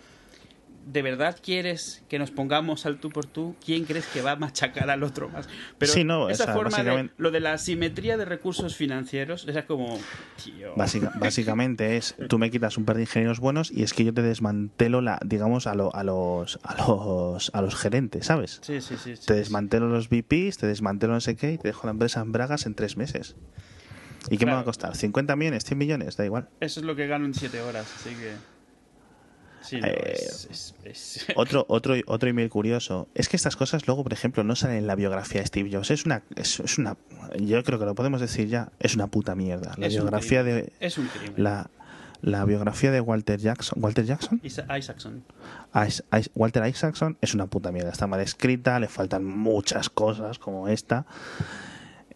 ¿De verdad quieres que nos pongamos al tú por tú? ¿Quién crees que va a machacar al otro más? Pero Sí, no, esa forma de lo de la asimetría de recursos financieros, esa como, tío. Básica- básicamente es, tú me quitas un par de ingenieros buenos y es que yo te desmantelo, la, digamos, a, lo- a, los, a, los, a los gerentes, ¿sabes? Sí, sí, sí. sí, Te desmantelo los VPs, te desmantelo no sé qué y te dejo la empresa en bragas en tres meses. ¿Y qué me va a costar? ¿50 millones? ¿100 millones? Da igual. Eso es lo que gano en siete horas, así que... Sí, no, Eh, es, es- es- Otro, otro, otro email curioso. Es que estas cosas luego, por ejemplo, no salen en la biografía de Steve Jobs. Es una, es, una, yo creo que lo podemos decir ya, es una puta mierda. La biografía de, Es un crimen. la, la biografía de Walter Jackson, Walter Jackson, Isa- Isaacson. Is- Is- Walter Isaacson es una puta mierda. Está mal escrita, le faltan muchas cosas como esta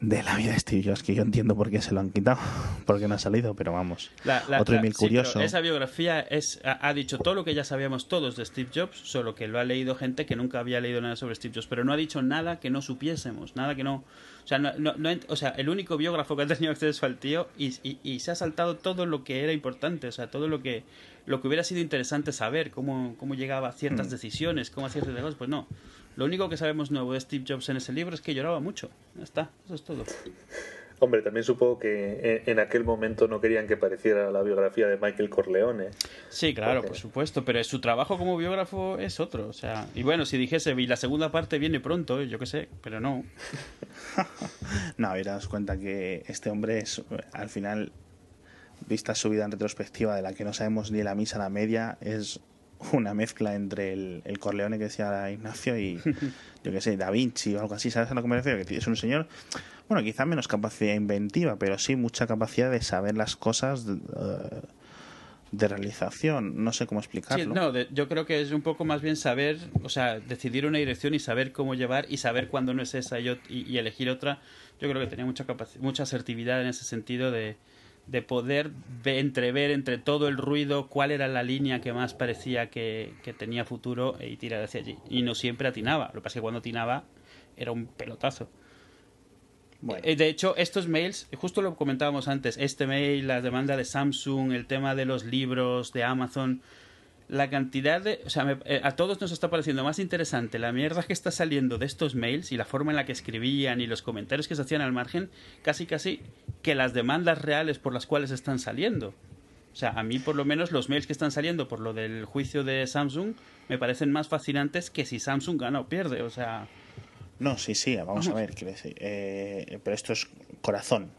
de la vida de Steve Jobs, que yo entiendo por qué se lo han quitado, porque no ha salido, pero vamos. La- la- Otro la- email sí, curioso. esa biografía es, ha, ha dicho todo lo que ya sabíamos todos de Steve Jobs, solo que lo ha leído gente que nunca había leído nada sobre Steve Jobs, pero no ha dicho nada que no supiésemos, nada que no... O sea, no, no- o sea el único biógrafo que ha tenido acceso al tío y, y- y se ha saltado todo lo que era importante, o sea, todo lo que lo que hubiera sido interesante saber, cómo, cómo llegaba a ciertas decisiones, cómo hacía ciertas cosas, pues no. Lo único que sabemos nuevo de Steve Jobs en ese libro es que lloraba mucho. Ya está, eso es todo. Hombre, también supongo que en, aquel momento no querían que pareciera la biografía de Michael Corleone. Sí, claro, Porque- por supuesto, pero su trabajo como biógrafo es otro, o sea, y bueno, si dijese, y la segunda parte viene pronto, yo qué sé, pero no. No, y daos cuenta que este hombre es, al final, vista su vida en retrospectiva, de la que no sabemos ni la misa la media, es una mezcla entre el, el Corleone que decía Ignacio y, yo qué sé, Da Vinci o algo así, ¿sabes a lo que me refiero? Que es un señor, bueno, quizá menos capacidad inventiva, pero sí mucha capacidad de saber las cosas de, eh, de realización, no sé cómo Sí, explicarlo. no, de- yo creo que es un poco más bien saber, o sea, decidir una dirección y saber cómo llevar y saber cuándo no es esa y, y- y elegir otra. Yo creo que tenía mucha mucha asertividad en ese sentido de, de poder ve- entrever entre todo el ruido cuál era la línea que más parecía que, que tenía futuro y tirar hacia allí. Y no siempre atinaba. Lo que pasa es que cuando atinaba era un pelotazo. Bueno. Eh, De hecho, estos mails, justo lo comentábamos antes, este mail, la demanda de Samsung, el tema de los libros, de Amazon, la cantidad de... O sea, me- eh, a todos nos está pareciendo más interesante la mierda que está saliendo de estos mails y la forma en la que escribían y los comentarios que se hacían al margen, casi casi que las demandas reales por las cuales están saliendo. O sea, a mí por lo menos los mails que están saliendo por lo del juicio de Samsung me parecen más fascinantes que si Samsung gana o pierde. O sea, No, sí, sí, vamos a ver, decir, eh, pero esto es corazón.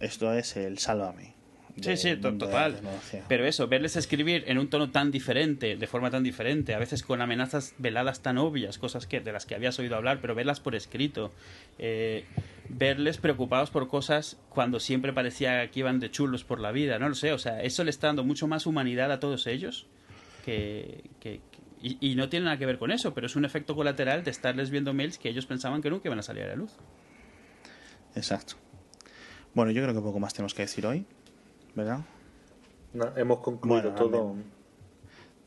Esto es el sálvame. Sí, sí, total. Pero eso, verles escribir en un tono tan diferente, de forma tan diferente, a veces con amenazas veladas tan obvias, cosas que de las que habías oído hablar, pero verlas por escrito, eh, verles preocupados por cosas cuando siempre parecía que iban de chulos por la vida, no lo sé, o sea, eso le está dando mucho más humanidad a todos ellos que- y, y no tiene nada que ver con eso, pero es un efecto colateral de estarles viendo mails que ellos pensaban que nunca iban a salir a la luz. Exacto. Bueno, yo creo que poco más tenemos que decir hoy, ¿verdad? No, hemos concluido Bueno, todo.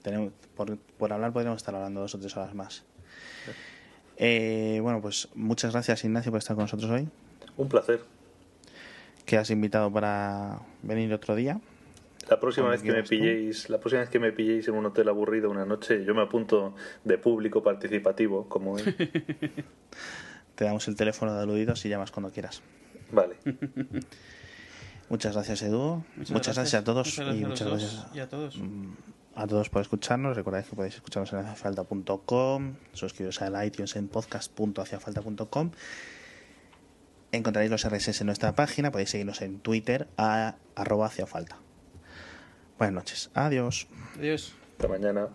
Tenemos, por, por hablar podríamos estar hablando dos o tres horas más. Eh, bueno, pues muchas gracias Ignacio por estar con nosotros hoy. Un placer. Que has invitado para venir otro día. La próxima vez que me quieras tú. pilléis, la próxima vez que me pilléis en un hotel aburrido una noche, yo me apunto de público participativo, como él. Te damos el teléfono de aludidos y llamas cuando quieras. Vale. Muchas gracias, Edu. Muchas, gracias. a todos Muchas gracias y a muchas los gracias y a todos. mm, a todos por escucharnos. Recordad que podéis escucharnos en haciafalta.com, suscribiros al iTunes en podcast.haciafalta.com. Encontraréis los RSS en nuestra página. Podéis seguirnos en Twitter a arroba haciafalta. Buenas noches. Adiós. Adiós. Hasta mañana.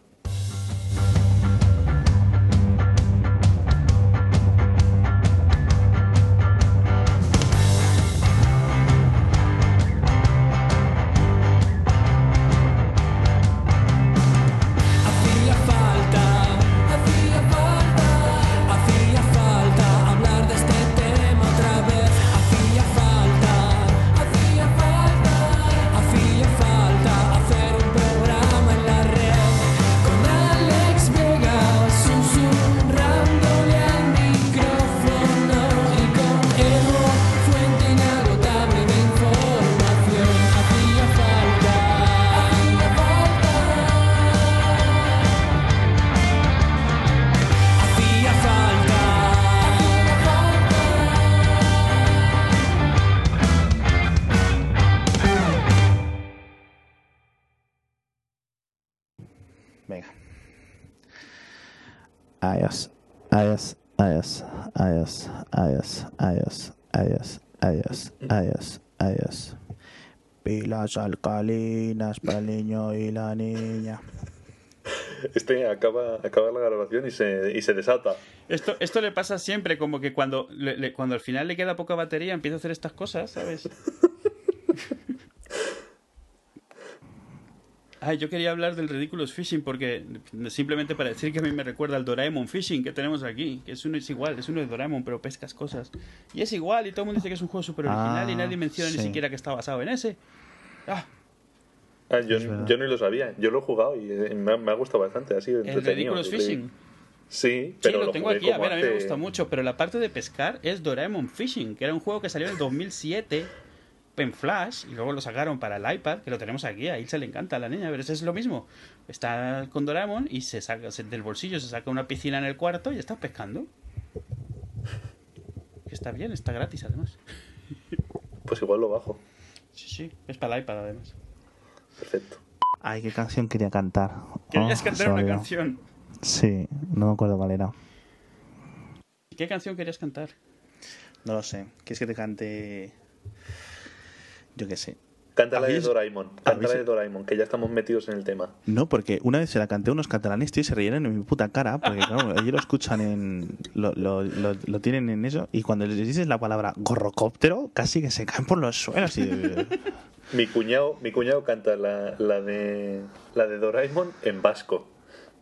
Pilas alcalinas para el niño y la niña. Este acaba, acaba la grabación y se, y se desata. Esto, esto le pasa siempre, como que cuando, le- le- cuando al final le queda poca batería empieza a hacer estas cosas, ¿sabes? Ay, yo quería hablar del Ridiculous Fishing porque simplemente para decir que a mí me recuerda al Doraemon Fishing que tenemos aquí, que es uno es igual, es uno de Doraemon, pero pescas cosas. Y es igual y todo el mundo dice que es un juego súper original y Ah, nadie menciona sí. ni siquiera que está basado en ese. Ah, Ah, yo, ni lo sabía. Yo lo he jugado y eh, me ha, me ha gustado bastante. Ha sido el entretenido. Ridiculous Fishing. Sí, Sí, pero lo tengo jugué aquí. A como ver, a mí me gusta mucho, pero la parte de pescar es Doraemon Fishing, que era un juego que salió en el 2007 en Flash y luego lo sacaron para el iPad, que lo tenemos aquí. A se le encanta a la niña, pero eso es lo mismo. Está con Doraemon y se saca se- del bolsillo, se saca una piscina en el cuarto y está pescando. Está bien, está gratis además. Pues igual lo bajo. Sí, sí, es para el iPad además. Perfecto. Ay, qué canción quería cantar. Querías Oh, cantar una olvidó. canción. Sí, no me acuerdo cuál era. ¿Qué canción querías cantar? No lo sé. ¿Quieres que te cante? Yo qué sé. Cántala de ¿Habéis- Doraemon. Cántala habéis- de Doraemon, que ya estamos metidos en el tema. No, porque una vez se la canté a unos catalanes tío, y se rieron en mi puta cara, porque claro, ellos lo escuchan en... Lo, lo, lo, lo tienen en eso, y cuando les dices la palabra gorrocóptero, casi que se caen por los suelos. Y, Mi cuñado, mi cuñado canta la, la de la de Doraemon en vasco.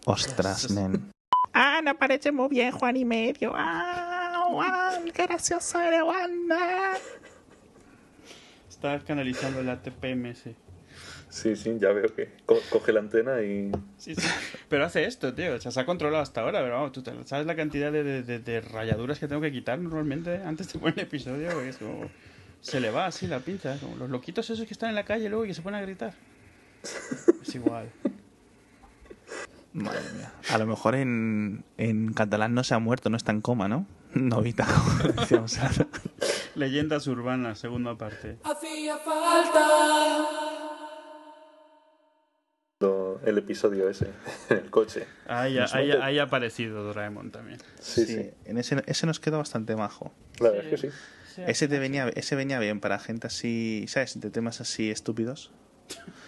ostras, nen. Ah, no parece muy bien, Juan y medio. Ah, Juan, qué gracioso eres, Juan. Estás canalizando la TPMS. Sí, sí, ya veo que co- coge la antena y Sí, sí. Pero hace esto, tío. O sea, se ha controlado hasta ahora, pero vamos, tú sabes la cantidad de, de- de- de rayaduras que tengo que quitar normalmente antes de poner el episodio. Porque es como. Se le va así la pinza, como los loquitos esos que están en la calle luego y que se ponen a gritar. Es igual. Madre mía. A lo mejor en, en catalán no se ha muerto, no está en coma, ¿no? Novita, como decíamos. Leyendas urbanas, segunda parte. Hacía falta. el episodio ese en el coche. Ahí, ahí, ahí ha aparecido Doraemon también. Sí, sí, En ese, ese nos quedó bastante majo. La verdad es que sí. Ese, te venía, ese venía bien para gente así, ¿sabes? De temas así estúpidos.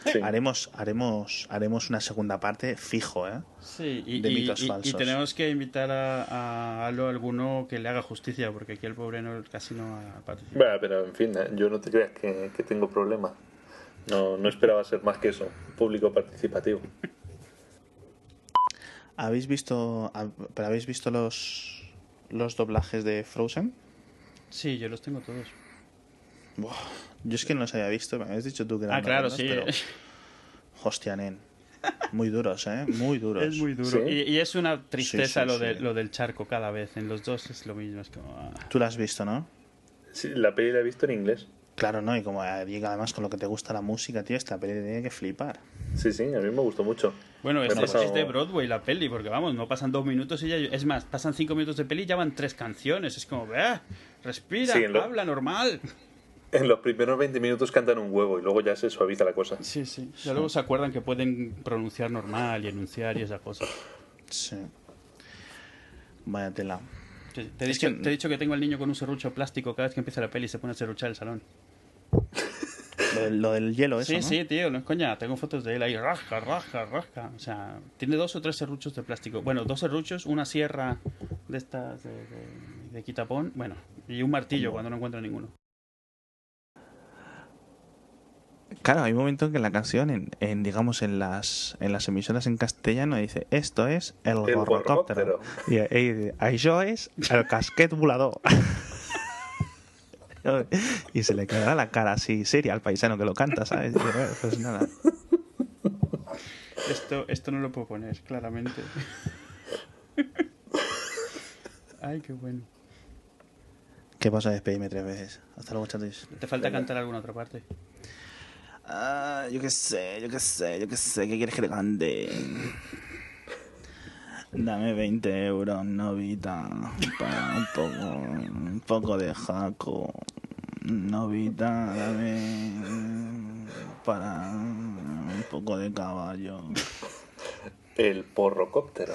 Sí. Haremos, haremos, haremos una segunda parte fijo, ¿eh? Sí, y, de y- mitos y- y falsos. tenemos que invitar a, a Alo alguno que le haga justicia, porque aquí el pobre no, casi no ha participado. Bueno, pero en fin, eh, yo no te creas que, que tengo problema. No, no esperaba ser más que eso, público participativo. ¿Habéis visto, pero habéis visto los, los doblajes de Frozen? Sí, yo los tengo todos. Buah, yo es que no los había visto, me habías dicho tú que eran Ah, claro, buenos, sí. pero- Hostia, nen. Muy duros, ¿eh? Muy duros. Es muy duro. ¿Sí? Y, y es una tristeza Sí, sí, lo, de, sí. lo del charco cada vez. En los dos es lo mismo. Es como. ah. Tú lo has visto, ¿no? Sí, la peli la he visto en inglés. Claro, ¿no? Y como llega además con lo que te gusta la música, tío, esta peli tiene que flipar. Sí, sí, a mí me gustó mucho. Bueno, es, pasado- es de Broadway la peli, porque vamos, no pasan dos minutos y ya. Es más, pasan cinco minutos de peli y ya van tres canciones. Es como, vea, respira, Sí, en lo- habla normal. En los primeros 20 minutos cantan un huevo y luego ya se suaviza la cosa. Sí, sí. Ya luego se acuerdan que pueden pronunciar normal y enunciar y esas cosas. Sí. Vaya tela. Te, te he dicho, que- te he dicho que tengo al niño con un serrucho plástico cada vez que empieza la peli y se pone a serruchar el salón. Lo del, lo del hielo, eso, sí, ¿no? sí, tío, no es coña. Tengo fotos de él ahí, rasca, rasca, rasca. O sea, tiene dos o tres serruchos de plástico. Bueno, dos serruchos, una sierra de estas de, de- de quitapón, bueno, y un martillo cuando no encuentra ninguno. Claro, hay un momento en que la canción, en, en, digamos, en las, en las emisoras en castellano, dice, esto es el, El gorrocóptero. Y, y dice, això es el casquet volador. y se le queda la cara así seria al paisano que lo canta, ¿sabes? Y dice, "Bueno, pues nada. Esto, esto no lo puedo poner, claramente. Ay, qué bueno. ¿Qué pasa? Despedirme tres veces. Hasta luego, chatis. ¿Te falta cantar alguna otra parte? Ah, yo qué sé, yo qué sé, yo qué sé, ¿qué quieres que le cante? Dame 20 euros, novita, para un poco, un poco de jaco. Novita, dame para un poco de caballo. El porrocóptero.